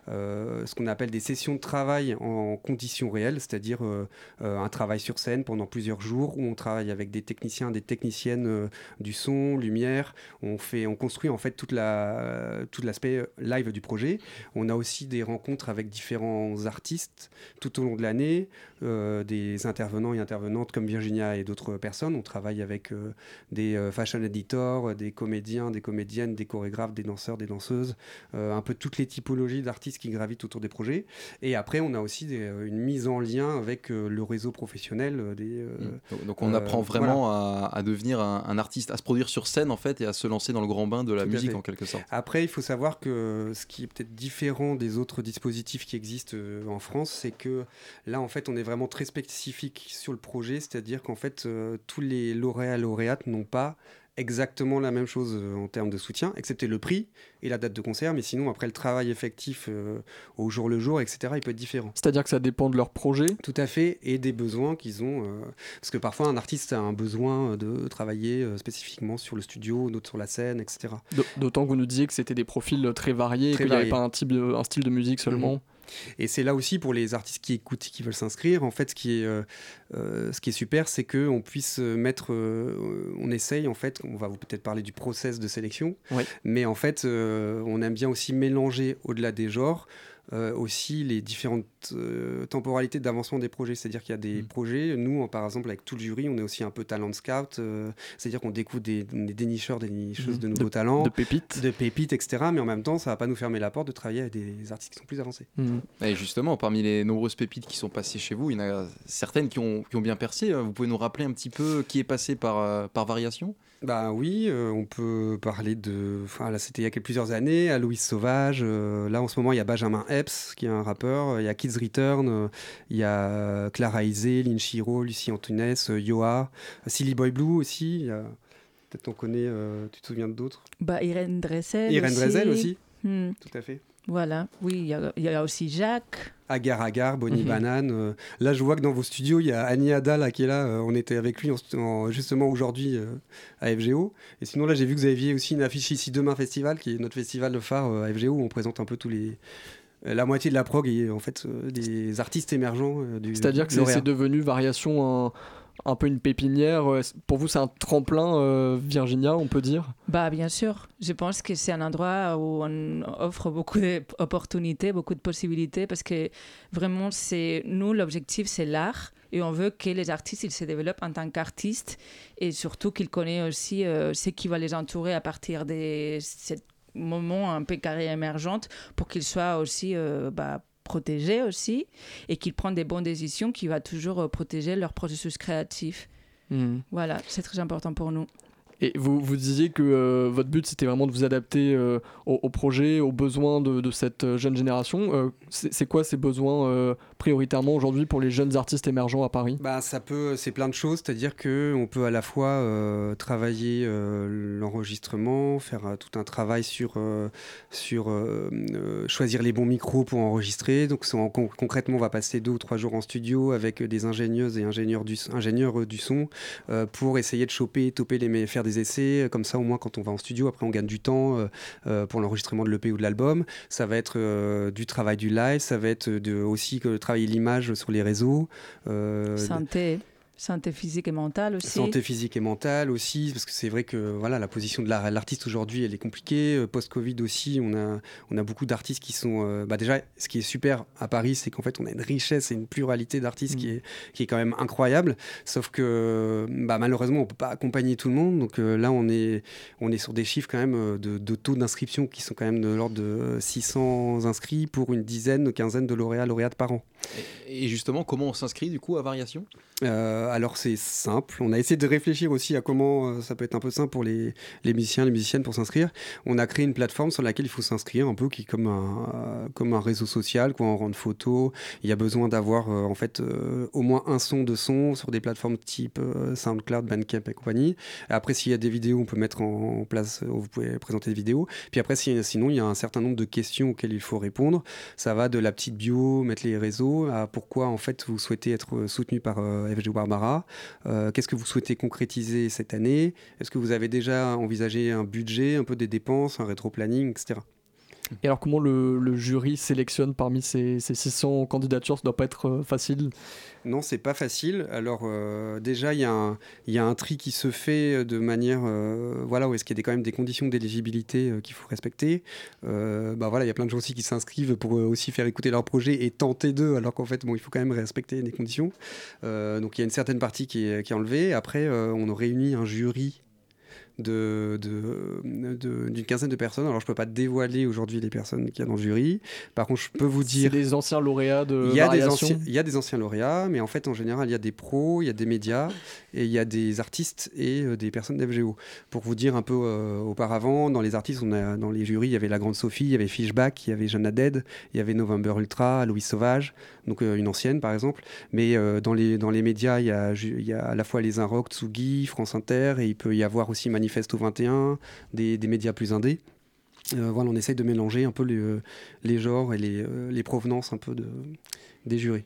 ce qu'on appelle des sessions de travail en conditions réelles, c'est-à-dire euh, euh, un travail sur scène pendant plusieurs jours où on travaille avec des techniciens, des techniciennes euh, du son, lumière. On fait, on construit en fait tout l'aspect live du projet. On a aussi des rencontres avec différents artistes tout au long de l'année, euh, des intervenants et intervenantes comme Virginia et d'autres personnes. On travaille avec euh, des euh, fashion editors, des comédiens, des comédiennes, des chorégraphes, des danseurs, des danseuses, euh, un peu toutes les typologies d'artistes qui gravitent autour des projets. Et après, on a aussi des- euh, une mise en lien avec euh, le réseau professionnel euh, des. euh, Donc, donc on apprend vraiment à, à devenir un, un artiste, à se produire sur scène en fait et à se lancer dans le grand bain de la Tout musique en quelque sorte. Après, il faut savoir que ce qui est peut-être différent des autres dispositifs qui existent en France, c'est que là, en fait, on est vraiment très spécifique sur le projet, c'est-à-dire qu'en fait, tous les lauréats lauréates n'ont pas exactement la même chose euh, en termes de soutien, excepté le prix et la date de concert, mais sinon, après, le travail effectif euh, au jour le jour, etc., il peut être différent. C'est-à-dire que ça dépend de leur projet Tout à fait, et des besoins qu'ils ont. euh, parce que parfois, un artiste a un besoin de travailler euh, spécifiquement sur le studio, d'autres sur la scène, etc. D'autant que vous nous disiez que c'était des profils très variés, Très qu'il n'y avait pas un, type de, un style de musique seulement. Et c'est là aussi pour les artistes qui écoutent, qui veulent s'inscrire. En fait, ce qui est, euh, euh, ce qui est super, c'est que on puisse euh, mettre, euh, on essaye en fait, on va vous peut-être parler du process de sélection, Oui. mais en fait, euh, on aime bien aussi mélanger au-delà des genres. Euh, aussi les différentes euh, temporalités d'avancement des projets. C'est-à-dire qu'il y a des Mm. projets, nous, en- par exemple, avec tout le jury, on est aussi un peu talent scout, euh, c'est-à-dire qu'on découvre des, des dénicheurs, des nicheuses Mhm. de nouveaux talents, De pépites. de pépites, etc. Mais en même temps, ça va pas nous fermer la porte de travailler avec des artistes qui sont plus avancés. Mhm. Et justement, parmi les nombreuses pépites qui sont passées chez vous, il y en a certaines qui ont, qui ont bien percé. Vous pouvez nous rappeler un petit peu qui est passé par, euh, par variation? Bah oui, euh, on peut parler de. Enfin, là, c'était il y a quelques- plusieurs années, Aloïs Sauvage. euh, là, en ce moment, il y a Benjamin Epps, qui est un rappeur. euh, Il y a Kids Return. euh, il y a Clara Isé, Lynn Chiro, Lucie Antunes, Yoa, Silly Boy Blue aussi. il y a- Peut-être on connaît. tu te souviens d'autres? Bah, Irène Dressel. Irène Drezel aussi, Hmm, tout à fait. Voilà, oui, il y, a- il y a aussi Jacques. Agar Agar, Bonnie Mhm. Banane. euh, là, je vois que dans vos studios, il y a Annie Ada là, qui est là. euh, on était avec lui en- en- justement aujourd'hui euh, à FGO. Et sinon, là, j'ai vu que vous aviez aussi une affiche ici Demain Festival, qui est notre festival de phare euh, à FGO, où on présente un peu tous les. La moitié de la prog et en fait euh, des artistes émergents euh, du. C'est-à-dire que c'est- devenu variation un, un peu une pépinière. euh, Pour vous, c'est un tremplin, euh, Virginia, on peut dire? Bah, bien sûr, je pense que c'est un endroit où on offre beaucoup d'opportunités, beaucoup de possibilités, parce que vraiment, c'est nous, l'objectif, c'est l'art. Et on veut que les artistes ils se développent en tant qu'artistes et surtout qu'ils connaissent aussi euh, ce qui va les entourer à partir de ce moment un peu carré émergente pour qu'ils soient aussi bah, protégés aussi et qu'ils prennent des bonnes décisions qui vont toujours euh, protéger leur processus créatif. Mhm. Voilà, c'est très important pour nous. Et vous, vous disiez que euh, votre but, c'était vraiment de vous adapter euh, au, projet, aux besoins de, cette euh, jeune génération. C'est quoi ces besoins prioritairement aujourd'hui pour les jeunes artistes émergents à Paris? Bah, c'est plein de choses, c'est-à-dire que on peut à la fois travailler l'enregistrement, faire tout un travail sur sur choisir les bons micros pour enregistrer. Donc concrètement, on va passer deux ou trois jours en studio avec des ingénieuses et ingénieurs du ingénieurs du son pour essayer de choper, toper les faire des essais. Comme ça, au moins, quand on va en studio, après on gagne du temps euh, euh, pour l'enregistrement de l'EP ou de l'album. Ça va être euh, du travail du live, ça va être aussi que travailler l'image sur les réseaux. euh, santé physique et mentale aussi. Santé physique et mentale aussi, parce que c'est vrai que voilà, la position de l'art- l'artiste aujourd'hui, elle est compliquée. Euh, Post-Covid aussi, on a, on a beaucoup d'artistes qui sont... euh, bah déjà, ce qui est super à Paris, c'est qu'en fait, on a une richesse et une pluralité d'artistes Mm. qui, est, qui est quand même incroyable. Sauf que bah, malheureusement, on peut pas accompagner tout le monde. Donc euh, là, on est, on est sur des chiffres quand même de, de taux d'inscription qui sont quand même de l'ordre de 600 inscrits pour une dizaine, quinzaine de lauréats, lauréates par an. Et justement, comment on s'inscrit du coup à Variation? Euh, alors c'est simple. On a essayé de réfléchir aussi à comment euh, ça peut être un peu simple pour les, musiciens, les musiciennes pour s'inscrire. On a créé une plateforme sur laquelle il faut s'inscrire, un peu qui comme un, comme un réseau social, quoi. On rend photo. Il y a besoin d'avoir euh, en fait au moins un son de son sur des plateformes type SoundCloud, Bandcamp et compagnie. Après, s'il y a des vidéos, on peut mettre en, en place, vous pouvez présenter des vidéos. Puis après, si- sinon, il y a un certain nombre de questions auxquelles il faut répondre. Ça va de la petite bio, mettre les réseaux, pourquoi en fait vous souhaitez être soutenu par euh, FG Barbara. Euh, Qu'est-ce que vous souhaitez concrétiser cette année? Est-ce que vous avez déjà envisagé un budget, un peu des dépenses, un rétro-planning, etc. Et alors comment le, jury sélectionne parmi ces, ces 600 candidatures? Ça doit pas être euh, facile. Non, c'est pas facile. Alors euh, déjà, il y, a un- tri qui se fait de manière, euh, voilà, où est-ce qu'il y a quand même des conditions d'éligibilité euh, qu'il faut respecter. Euh, bah voilà, il y a plein de gens aussi qui s'inscrivent pour euh, aussi faire écouter leur projet et tenter d'eux, alors qu'en fait, bon, il faut quand même respecter des conditions. Euh, donc il y a une certaine partie qui est, enlevée. Après, euh, on réunit un jury de, de- de- d'une quinzaine de personnes. Alors je peux pas dévoiler aujourd'hui les personnes qu'il y a dans le jury. Par contre, je peux vous C'est dire des anciens lauréats de il y, a des anciens, il y a des anciens lauréats, mais en fait, en général, il y a des pros, il y a des médias, et il y a des artistes et euh, des personnes d'FGO. Pour vous dire un peu euh, auparavant, dans les artistes, on a, dans les jurys, il y avait La Grande Sophie, il y avait Fishback, il y avait Jeanne Dead, il y avait November Ultra, Louise Sauvage, donc euh, une ancienne par exemple. Mais euh, dans, les, dans les médias, il y, a, il y a à la fois les Inrock, Tsugi, France Inter, et il peut y avoir aussi Manifesto 21, des, des médias plus indés. Euh, voilà, on essaye de mélanger un peu les, euh, les genres et les, euh, les provenances un peu de, des jurys.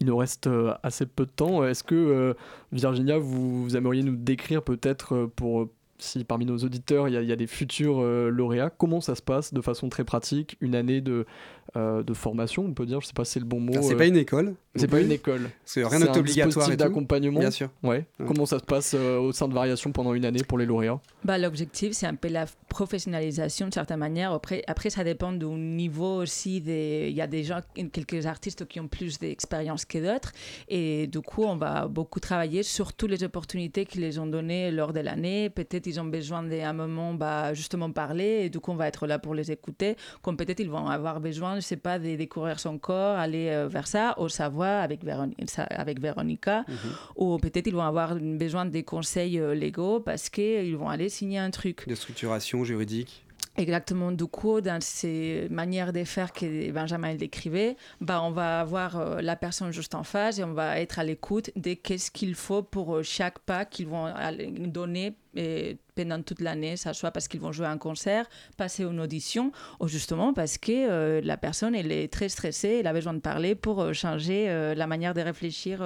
Il nous reste assez peu de temps. Est-ce que, Virginia, vous, vous aimeriez nous décrire peut-être pour... Si parmi nos auditeurs, il y, y a des futurs lauréats, comment ça se passe de façon très pratique Une année de, euh, de formation, on peut dire, je sais pas si c'est le bon mot. C'est euh, pas une école. c'est pas une école. C'est rien C'est n'est un obligatoire tout. d'accompagnement. Bien sûr. Ouais. Ouais. Comment ça se passe euh, au sein de Variation pendant une année pour les lauréats? Bah, L'objectif, c'est un peu la professionnalisation de certaine manière. Après, après ça dépend du niveau aussi. Des... Il y a des gens, quelques artistes qui ont plus d'expérience que d'autres. Et du coup, on va beaucoup travailler sur toutes les opportunités qu'ils les ont données lors de l'année. Peut-être ils ont besoin d'un moment bah, justement parler. Et du coup, on va être là pour les écouter. Comme peut-être ils vont avoir besoin, je sais pas, de découvrir son corps, aller euh, vers ça, au savoir avec, Véronica ou peut-être ils vont avoir besoin des conseils euh, légaux parce qu'ils vont aller signer un truc. De structuration juridique. Exactement, du coup, dans ces manières de faire que Benjamin décrivait, bah, on va avoir euh, la personne juste en face et on va être à l'écoute de qu'est-ce qu'il faut pour euh, chaque pas qu'ils vont donner pendant toute l'année, ça soit parce qu'ils vont jouer un concert, passer une audition, ou justement parce que euh, la personne est très stressée, elle a besoin de parler pour changer la manière de réfléchir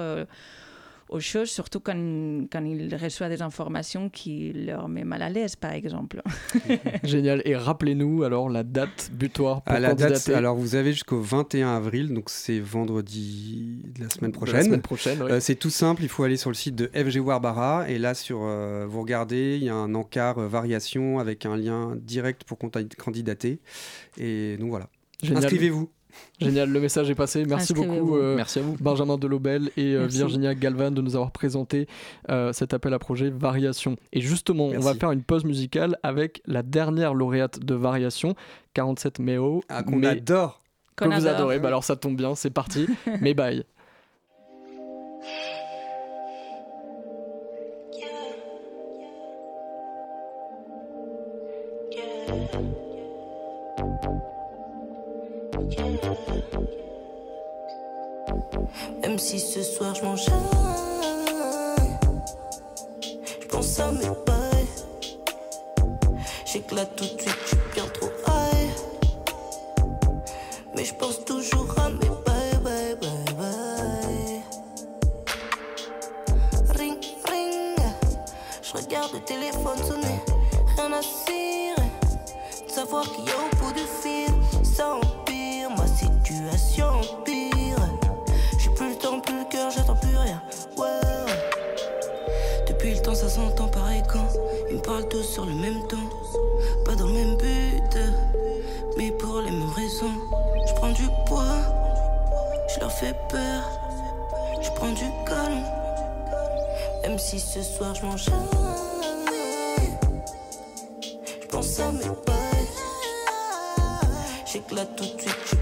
aux choses, surtout quand, quand il reçoit des informations qui leur met mal à l'aise, par exemple. Génial. Et rappelez-nous alors la date butoir pour À la date, alors vous avez jusqu'au 21 avril, donc c'est vendredi de la semaine prochaine. La semaine prochaine. Euh, c'est tout simple, il faut aller sur le site de FG Warbara et là sur euh, vous regardez, il y a un encart euh, variation avec un lien direct pour candidater et donc voilà. Inscrivez-vous. Génial, le message est passé. Merci beaucoup euh, Merci à vous. Benjamin Delobel et euh. Virginia Galvan de nous avoir présenté euh, cet appel à projet Variation. Et justement, on va faire une pause musicale avec la dernière lauréate de Variation, 47 Méo. Ah, qu'on mais- adore. que Qu'on vous adore. adorez. Bah alors ça tombe bien, c'est parti. mais bye. Même si ce soir je m'enchaîne, je pense à mes bails. J'éclate tout de suite, je suis bien trop high. Mais je pense toujours à mes bails, bails, bails, bails. Ring, ring. Je regarde le téléphone sonner, rien à cirer. De savoir qu'il y a au bout du fil, ça empire, ma situation parlent tous sur le même ton. Pas dans le même but, mais pour les mêmes raisons. Je prends du poids, je leur fais peur. Je prends du calme, même si ce soir je m'enchaîne. Je pense à mes bails. J'éclate tout de suite,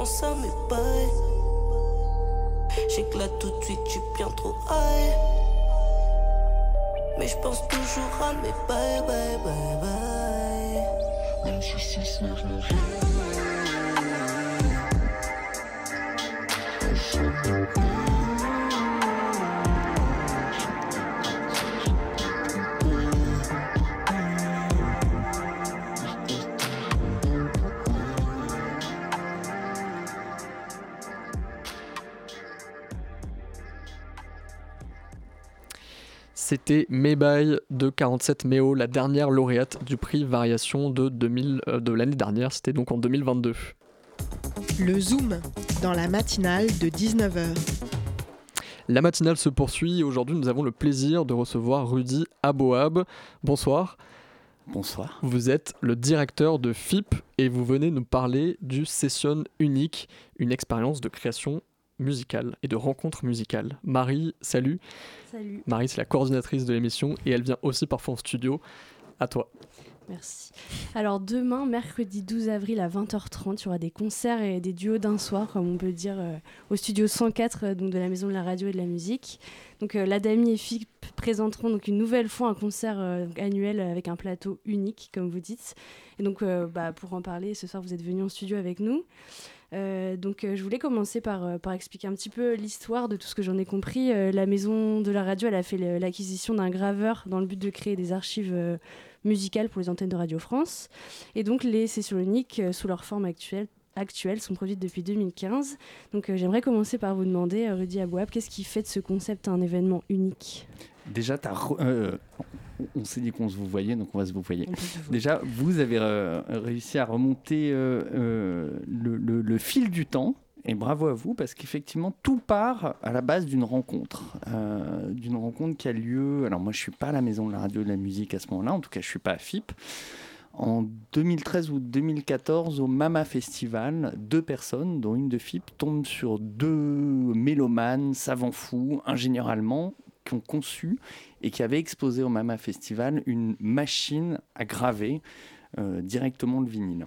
pense à mes. J'éclate tout de suite, je suis bien trop high. Mais je pense toujours à mes bye bye bye bye. Même si c'est C'était Mebaille de 47 Méo, la dernière lauréate du prix Variation de, 2000, euh, de l'année dernière, c'était donc en 2022. Le Zoom, dans la matinale de 19h. La matinale se poursuit et aujourd'hui nous avons le plaisir de recevoir Rudy Aboab. Bonsoir. Bonsoir. Vous êtes le directeur de FIP et vous venez nous parler du Session Unique, une expérience de création musicale et de rencontre musicale. Marie, salut. Salut. Marie, c'est la coordinatrice de l'émission et elle vient aussi parfois en studio. À toi. Merci. Alors demain, mercredi 12 avril à 20h30, il y aura des concerts et des duos d'un soir, comme on peut dire, euh, au studio 104 euh, donc de la Maison de la Radio et de la Musique. Donc euh, l'Adami et FIP présenteront donc une nouvelle fois un concert euh, annuel avec un plateau unique, comme vous dites. Et donc bah, pour en parler, ce soir vous êtes venus en studio avec nous. Euh, donc euh, je voulais commencer par, euh, par expliquer un petit peu l'histoire de tout ce que j'en ai compris. La maison de la radio, elle a fait l'acquisition d'un graveur dans le but de créer des archives musicales pour les antennes de Radio France. Et donc les sessions uniques, euh, sous leur forme actuelle, actuelle, sont produites depuis 2015. Donc euh, j'aimerais commencer par vous demander, euh, Rudy Abouab, qu'est-ce qui fait de ce concept un événement unique? Déjà, euh, on s'est dit qu'on se vous voyait, donc on va se vous voyer. Déjà, vous avez euh, réussi à remonter le, le- le fil du temps. Et bravo à vous, parce qu'effectivement, tout part à la base d'une rencontre. d'une rencontre qui a lieu. Alors, moi, je suis pas à la Maison de la Radio et de la Musique à ce moment-là. En tout cas, je suis pas à FIP. En 2013 ou 2014, au Mama Festival, deux personnes, dont une de FIP, tombent sur deux mélomanes, savants fous, ingénieurs allemands, qui ont conçu et qui avaient exposé au Mama Festival une machine à graver euh, directement le vinyle.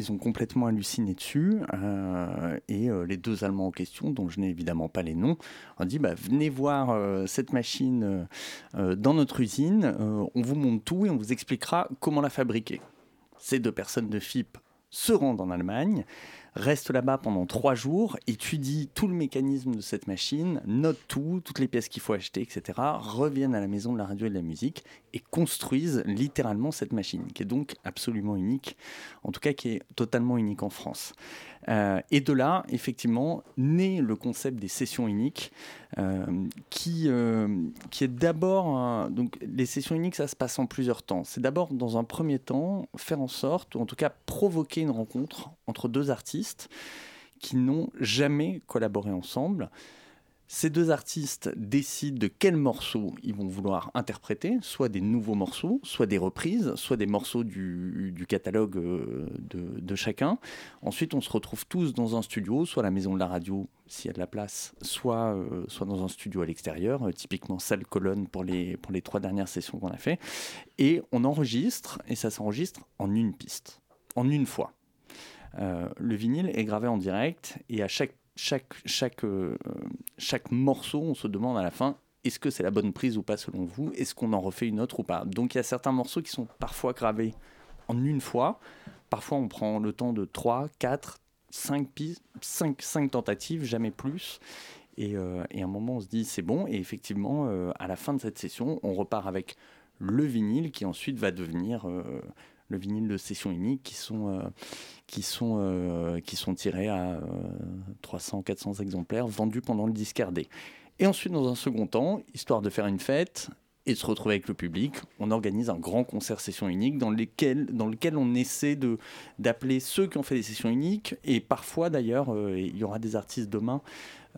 Ils ont complètement halluciné dessus euh, et euh, les deux Allemands en question, dont je n'ai évidemment pas les noms, ont dit bah, venez voir euh, cette machine dans notre usine, on vous montre tout et on vous expliquera comment la fabriquer. Ces deux personnes de FIP se rendent en Allemagne, restent là-bas pendant trois jours, étudient tout le mécanisme de cette machine, notent tout, toutes les pièces qu'il faut acheter, etc., reviennent à la maison de la radio et de la musique et construisent littéralement cette machine, qui est donc absolument unique, en tout cas qui est totalement unique en France. Euh, et de là, effectivement, naît le concept des sessions uniques, euh, qui, euh, qui est d'abord... donc, les sessions uniques, ça se passe en plusieurs temps. C'est d'abord, dans un premier temps, faire en sorte, ou en tout cas provoquer une rencontre entre deux artistes qui n'ont jamais collaboré ensemble. Ces deux artistes décident de quels morceaux ils vont vouloir interpréter, soit des nouveaux morceaux, soit des reprises, soit des morceaux du, catalogue euh, de, chacun. Ensuite, on se retrouve tous dans un studio, soit la maison de la radio, s'il y a de la place, soit, euh, dans un studio à l'extérieur, euh, typiquement salle colonne pour les, trois dernières sessions qu'on a fait. Et on enregistre, et ça s'enregistre en une piste, en une fois. Le vinyle est gravé en direct et à chaque, chaque, chaque, euh, chaque morceau, on se demande à la fin est-ce que c'est la bonne prise ou pas selon vous? Est-ce qu'on en refait une autre ou pas? Donc il y a certains morceaux qui sont parfois gravés en une fois. Parfois on prend le temps de 3, 4, 5 pistes, 5, 5 tentatives, jamais plus. Et, euh, et à un moment on se dit c'est bon. Et effectivement, euh, à la fin de cette session, on repart avec le vinyle qui ensuite va devenir le vinyle de session unique qui sont, euh, qui sont, euh, qui sont tirés à 300-400 exemplaires vendus pendant le discardé. Et ensuite, dans un second temps, histoire de faire une fête et de se retrouver avec le public, on organise un grand concert session unique dans, lesquels, dans lequel on essaie de, d'appeler ceux qui ont fait des sessions uniques. Et parfois, d'ailleurs, euh, il y aura des artistes demain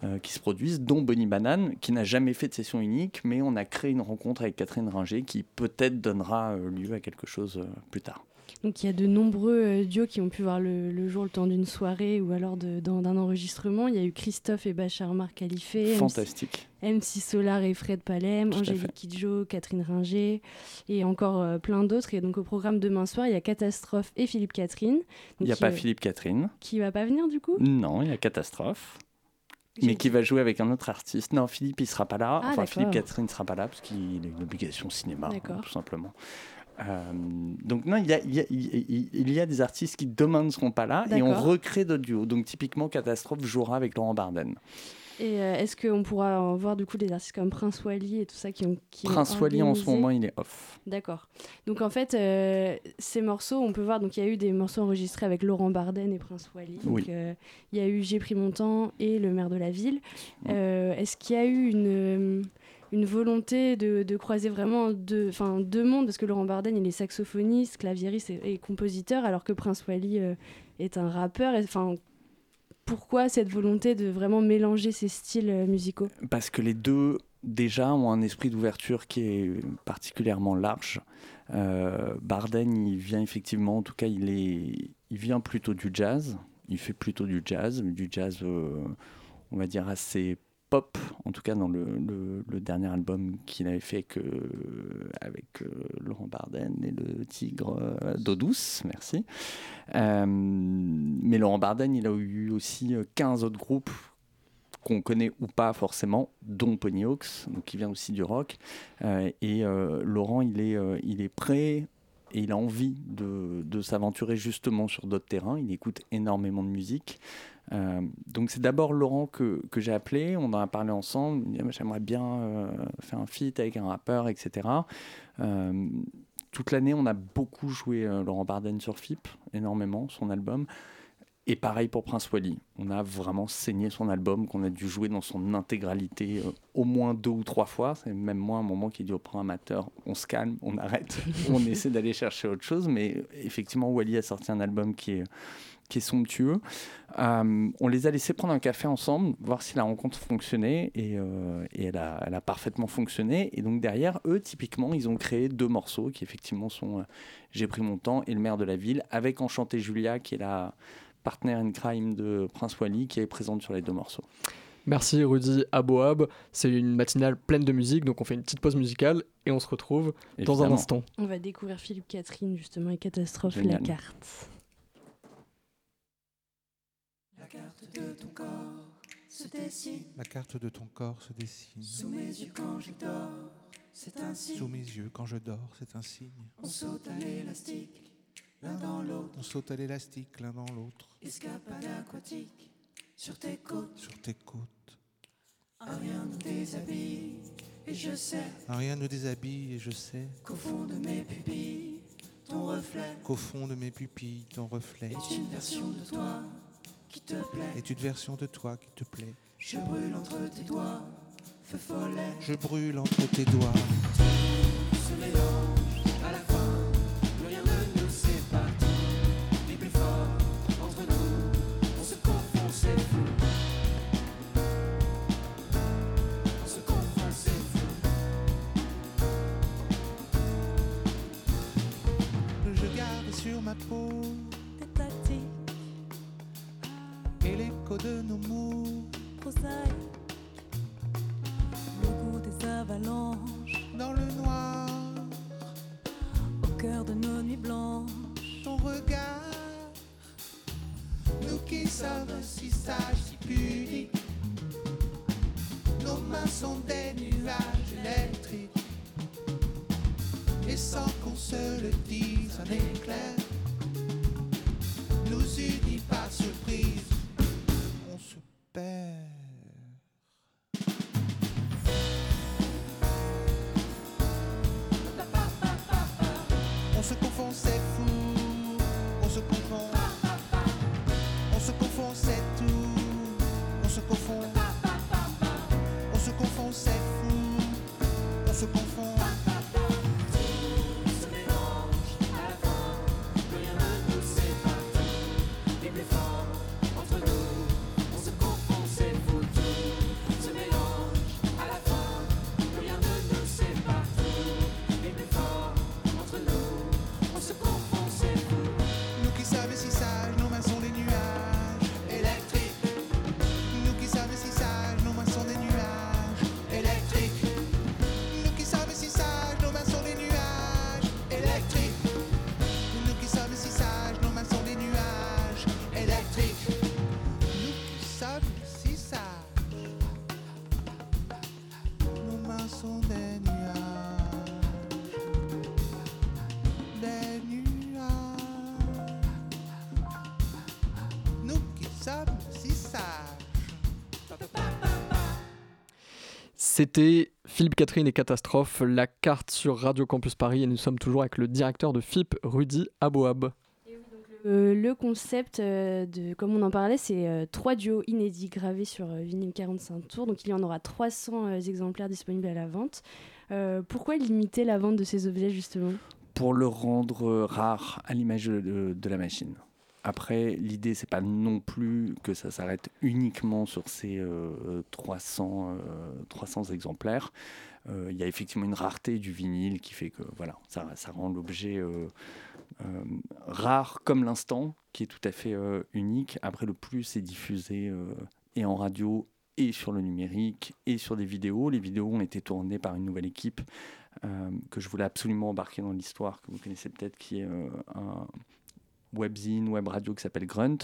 euh, qui se produisent, dont Bonnie Banane, qui n'a jamais fait de session unique, mais on a créé une rencontre avec Catherine Ringer qui peut-être donnera euh, lieu à quelque chose euh, plus tard. Donc il y a de nombreux duos qui ont pu voir le, le jour le temps d'une soirée ou alors d'un enregistrement. Il y a eu Christophe et Bachar Mar Khalife, MC Fantastique. MC Solar et Fred Palem, Tout Angélique. Kidjo, Catherine Ringer et encore euh, plein d'autres. Et donc au programme demain soir, il y a Catastrophe et Philippe Catherine. Il n'y a pas euh, Philippe Catherine. Qui va pas venir du coup? Non, il y a Catastrophe. Mais qui va jouer avec un autre artiste. Non, Philippe, il sera pas là. Ah, enfin, Philippe. Catherine ne sera pas là parce qu'il a une obligation cinéma, hein, tout simplement. Euh, donc non, il y, a, il, y a, il- il y a des artistes qui demain ne seront pas là et on recrée d'autres duos. Donc typiquement, Catastrophe jouera avec Laurent Barden. Et euh, est-ce qu'on pourra en voir du coup des artistes comme Prince Wally et tout ça qui ont. Qui ont Prince Wally en ce moment, il est off. D'accord. Donc en fait, euh, ces morceaux, on peut voir, donc il y a eu des morceaux enregistrés avec Laurent Barden et Prince Wally. Donc Oui. euh, il y a eu J'ai pris mon temps et le maire de la ville. Euh, Est-ce qu'il y a eu une, une volonté de, de croiser vraiment deux, deux mondes? Parce que Laurent Barden, il est saxophoniste, claviériste et, et compositeur, alors que Prince Wally euh, est un rappeur. Enfin, pourquoi cette volonté de vraiment mélanger ces styles euh, musicaux? Parce que les deux, déjà, ont un esprit d'ouverture qui est particulièrement large. Euh, Barden, il vient effectivement, en tout cas, il, est, il vient plutôt du jazz. Il fait plutôt du jazz, du jazz, euh, on va dire, assez pop, en tout cas dans le, dernier album qu'il avait fait avec, euh, Laurent Barden et le Tigre euh, d'eau douce, merci. Euh, mais Laurent Barden, il a eu aussi euh, 15 autres groupes qu'on connaît ou pas forcément, dont Ponyhawks, donc qui vient aussi du rock. Et Laurent, il est, il est prêt et il a envie de s'aventurer justement sur d'autres terrains. Il écoute énormément de musique. Euh, donc c'est d'abord Laurent que, j'ai appelé, on en a parlé ensemble, Ah, j'aimerais bien euh, faire un feat avec un rappeur, etc. Euh, toute l'année, on a beaucoup joué Laurent Barden sur FIP, énormément, son album. Et pareil pour Prince Wally. On a vraiment saigné son album, qu'on a dû jouer dans son intégralité au moins deux ou trois fois. C'est même moi, un moment qui dit au amateur, on se calme, on arrête, on essaie d'aller chercher autre chose. Mais effectivement, Wally a sorti un album qui est, qui est somptueux. Euh, on les a laissés prendre un café ensemble, voir si la rencontre fonctionnait. Et, euh, et elle, a, elle a parfaitement fonctionné. Et donc derrière, eux, typiquement, ils ont créé deux morceaux qui effectivement sont euh, J'ai pris mon temps et Le maire de la ville, avec Enchanté Julia, qui est la partner in crime de Prince Wally, qui est présente sur les deux morceaux. Merci Rudy Aboab. C'est une matinale pleine de musique, donc on fait une petite pause musicale et on se retrouve dans un instant. On va découvrir Philippe Catherine justement et Catastrophe, Génial. la carte. La carte de ton corps se dessine La carte de ton corps se dessine. sous mes yeux quand je dors. C'est ainsi. Sous mes yeux quand je dors, c'est un signe. On saute à l'élastique, l'un dans l'autre. On saute à l'élastique l'un dans l'autre. Escapade aquatique sur tes côtes. Sur tes côtes. Un rien nous déshabille. Et je sais Un rien ne déshabille et je sais qu'au fond de mes pupilles, ton reflet qu'au fond de mes pupilles, ton reflet est une version de toi qui te plaît. est une version de toi qui te plaît. Je brûle entre tes doigts, feu follet. Je brûle entre tes doigts. C'était Philippe Catherine et Catastrophe, la carte sur Radio Campus Paris et nous sommes toujours avec le directeur de FIP, Rudy Aboab. Euh, le concept, euh, de, comme on en parlait, c'est euh, trois duos inédits gravés sur euh, vinyle 45 tours. Donc il y en aura 300 euh, exemplaires disponibles à la vente. Euh, pourquoi limiter la vente de ces objets justement? Pour le rendre euh, rare à l'image de, de- de la machine. Après, l'idée, c'est pas non plus que ça s'arrête uniquement sur ces euh, 300, euh, 300 exemplaires. Euh, Il y a effectivement une rareté du vinyle qui fait que voilà, ça, rend l'objet euh, euh, rare comme l'instant, qui est tout à fait euh, unique. Après, le plus c'est diffusé euh, et en radio et sur le numérique et sur des vidéos. Les vidéos ont été tournées par une nouvelle équipe euh, que je voulais absolument embarquer dans l'histoire, que vous connaissez peut-être, qui est euh, un webzine, web radio qui s'appelle Grunt,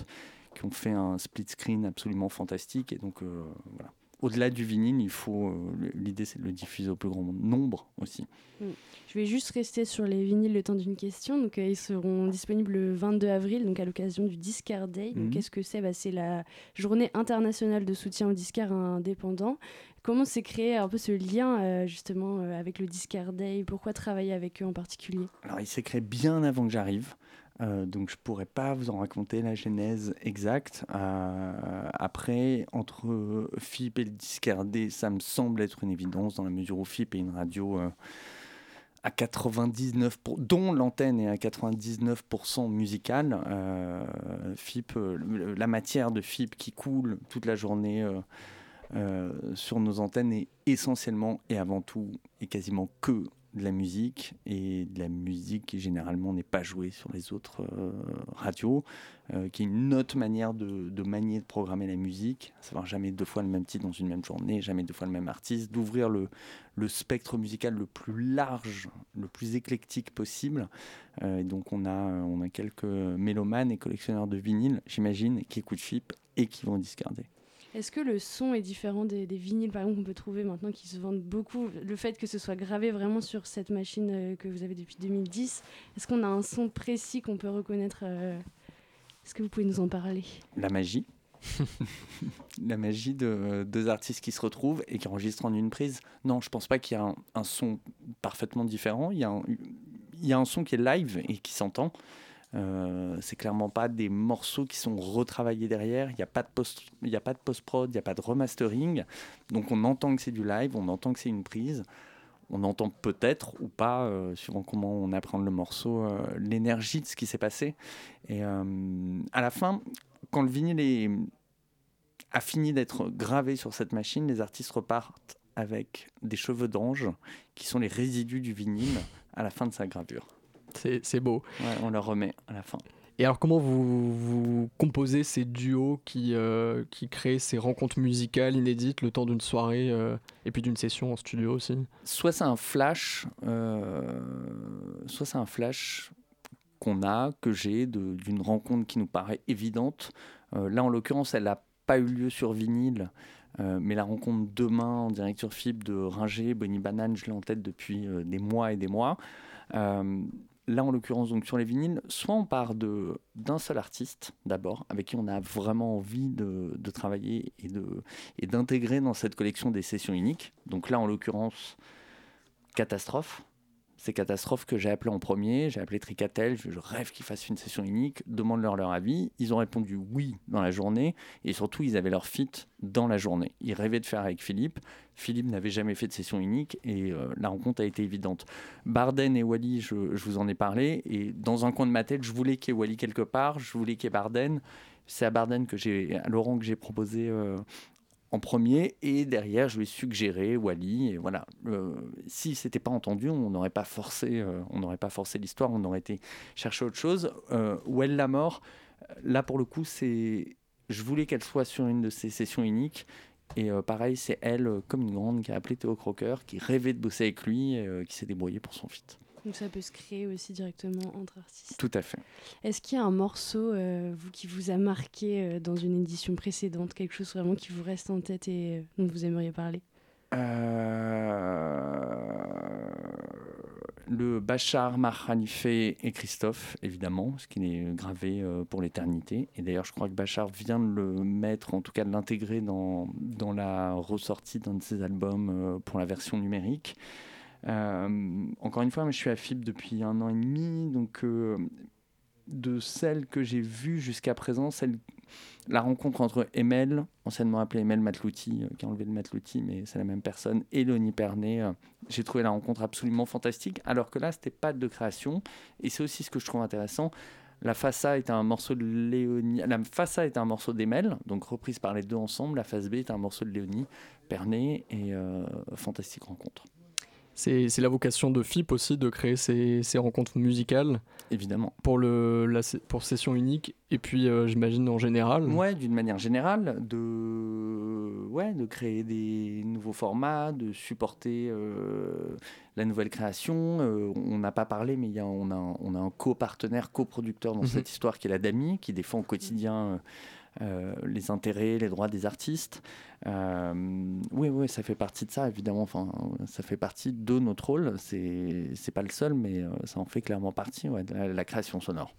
qui ont fait un split screen absolument fantastique. Et donc, euh, voilà. Au-delà du vinyle, il faut. euh, L'idée, c'est de le diffuser au plus grand nombre aussi. Mm. Je vais juste rester sur les vinyles le temps d'une question. Donc, euh, ils seront disponibles le 22 avril, donc à l'occasion du Discard Day. Mhm. qu'est-ce que c'est? Bah, C'est la journée internationale de soutien aux disquaires indépendants. Comment s'est créé un peu ce lien euh, justement euh, avec le Discard Day? Pourquoi travailler avec eux en particulier? Alors, il s'est créé bien avant que j'arrive. Euh, donc, je pourrais pas vous en raconter la genèse exacte. Euh, après, entre FIP et le Discardé, ça me semble être une évidence dans la mesure où FIP est une radio euh, à 99%, pour- dont l'antenne est à 99% musicale. FIP, la matière de FIP qui coule toute la journée sur nos antennes est essentiellement et avant tout et quasiment que de la musique et de la musique qui généralement n'est pas jouée sur les autres euh, radios, euh, qui est une autre manière de, manier, de programmer la musique, à savoir jamais deux fois le même titre dans une même journée, jamais deux fois le même artiste, d'ouvrir le, spectre musical le plus large, le plus éclectique possible. Euh, et donc on a, on a quelques mélomanes et collectionneurs de vinyles, j'imagine, qui écoutent FIP et qui vont discarder. Est-ce que le son est différent des, vinyles, par exemple, qu'on peut trouver maintenant qui se vendent beaucoup? Le fait que ce soit gravé vraiment sur cette machine euh, que vous avez depuis 2010, est-ce qu'on a un son précis qu'on peut reconnaître euh, Est-ce que vous pouvez nous en parler? La magie. la magie de deux artistes qui se retrouvent et qui enregistrent en une prise. Non, je pense pas qu'il y a un, un son parfaitement différent. Il y, a un, il y a un son qui est live et qui s'entend. Euh, c'est clairement pas des morceaux qui sont retravaillés derrière. Il n'y a pas de post, il n'y a pas de remastering. Donc on entend que c'est du live, on entend que c'est une prise. On entend peut-être ou pas, euh, suivant comment on apprend le morceau, euh, l'énergie de ce qui s'est passé. Et euh, à la fin, quand le vinyle a fini d'être gravé sur cette machine, les artistes repartent avec des cheveux d'ange qui sont les résidus du vinyle à la fin de sa gravure. C'est beau. Ouais, on leur remet à la fin. Et alors comment vous, vous composez ces duos qui, euh, qui créent ces rencontres musicales inédites le temps d'une soirée euh, et puis d'une session en studio aussi? Soit c'est un flash, euh, soit c'est un flash qu'on a, que j'ai, d'une rencontre qui nous paraît évidente. Là, en l'occurrence, elle n'a pas eu lieu sur vinyle, euh, mais la rencontre demain en direct sur FIB de Ringer, Bonnie Banane, je l'ai en tête depuis euh, des mois et des mois. Euh, là, en l'occurrence, donc sur les vinyles, soit on part de, d'un seul artiste d'abord, avec qui on a vraiment envie de, travailler et d'intégrer dans cette collection des sessions uniques. Donc là, en l'occurrence, Catastrophe. C'est Catastrophe que j'ai appelé en premier. J'ai appelé Tricatel. Je, rêve qu'ils fassent une session unique. Demande-leur leur avis. Ils ont répondu oui dans la journée. Et surtout, ils avaient leur fit dans la journée. Ils rêvaient de faire avec Philippe. Philippe n'avait jamais fait de session unique et euh, la rencontre a été évidente. Barden et Wally, je, je vous en ai parlé. Et dans un coin de ma tête, je voulais qu'il y ait Wally quelque part. Je voulais qu'il y ait Barden. C'est à Barden que j'ai, à Laurent que j'ai proposé euh, en premier et derrière je lui ai suggéré Wally et voilà. Euh, si c'était pas entendu on n'aurait pas forcé euh, on n'aurait pas forcé l'histoire on aurait été chercher autre chose. Euh, Well la mort? Là pour le coup c'est je voulais qu'elle soit sur une de ces sessions uniques. Et euh, pareil c'est elle euh, comme une grande qui a appelé Théo Crocker qui rêvait de bosser avec lui et, qui s'est débrouillé pour son feat Donc ça peut se créer aussi directement entre artistes. tout à fait Est-ce qu'il y a un morceau euh, vous, qui vous a marqué euh, dans une édition précédente, quelque chose vraiment qui vous reste en tête et euh, dont vous aimeriez parler? Le Bachar, Mahanife et Christophe, évidemment, ce qui est gravé pour l'éternité. Et d'ailleurs, je crois que Bachar vient de le mettre, en tout cas de l'intégrer dans, dans la ressortie d'un de ses albums pour la version numérique. Euh, encore une fois, je suis à FIB depuis un an et demi, donc euh, de celles que j'ai vues jusqu'à présent, la rencontre entre Emel, anciennement appelé Emel Matlouti, euh, qui a enlevé le Matlouti, mais c'est la même personne, et Léonie Pernet, j'ai trouvé la rencontre absolument fantastique, alors que là, c'était pas de création, et c'est aussi ce que je trouve intéressant. La Fassa est un morceau de Léonie, la est un morceau d'Emel, donc reprise par les deux ensemble. La face B est un morceau de Léonie Pernet et fantastique rencontre. C'est la vocation de FIP aussi de créer ces, ces rencontres musicales. Évidemment. Pour, le, la, pour session unique et puis euh, j'imagine en général. Ouais, d'une manière générale, de, ouais, de créer des nouveaux formats, de supporter euh, la nouvelle création. Euh, on n'a pas parlé, mais y a, on, a, un- on a un copartenaire, coproducteur dans Mhm. cette histoire qui est la DAMI, qui défend au quotidien euh, les intérêts, les droits des artistes. Euh, oui, oui, ça fait partie de ça, évidemment. Enfin, ça fait partie de notre rôle. C'est c'est pas le seul, mais euh, ça en fait clairement partie, ouais, de la, la création sonore.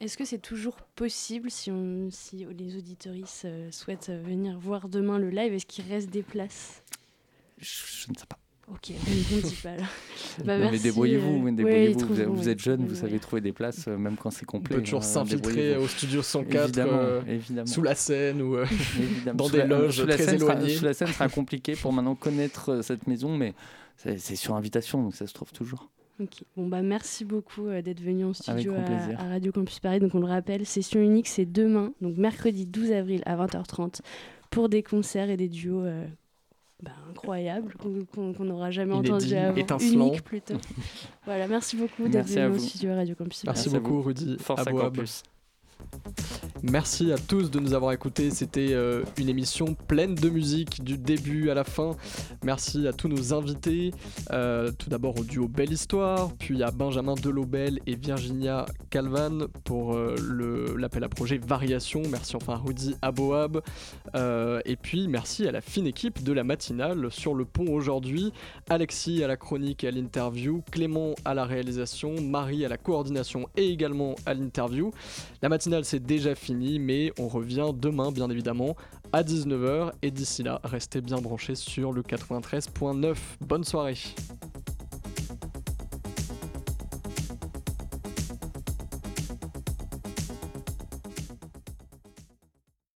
Est-ce que c'est toujours possible si, on, si les auditoristes euh, souhaitent venir voir demain le live Est-ce qu'il reste des places? Je ne sais pas. Ok, on ne dit pas là. Bah, Non, mais merci, débrouillez-vous, euh, ouais, vous, êtes jeune, vous savez trouver des places, euh, même quand c'est On complet. peut toujours hein, s'infiltrer au studio 104 Évidemment, euh, évidemment. sous la scène ou euh, dans Sous des la- loges sous la très scène sera- sous la scène sera compliqué pour maintenant connaître euh, cette maison, mais c'est c'est sur invitation, donc ça se trouve toujours. Ok. Bon bah merci beaucoup euh, d'être venu en studio à, Radio Campus Paris. Donc on le rappelle, session unique c'est demain, donc mercredi 12 avril à 20h30 pour des concerts et des duos euh, bah, incroyables qu'on- n'aura jamais Inédits, entendu avant. Unique plutôt. voilà, merci beaucoup d'être Merci à venu au studio à Radio Campus Paris. Merci beaucoup Rudy Force à Abouab. Campus. Merci à tous de nous avoir écoutés. C'était euh, une émission pleine de musique du début à la fin. Merci à tous nos invités. Euh, tout d'abord au duo Belle Histoire, puis à Benjamin Delobel et Virginia Calvan pour euh, l'appel à projet Variation. Merci enfin à Rudy Aboab. Et puis merci à la fine équipe de la matinale sur le pont aujourd'hui. Alexis à la chronique et à l'interview, Clément à la réalisation, Marie à la coordination et également à l'interview. La matinale c'est déjà fini, mais on revient demain bien évidemment à 19h et d'ici là, restez bien branchés sur le 93.9. Bonne soirée.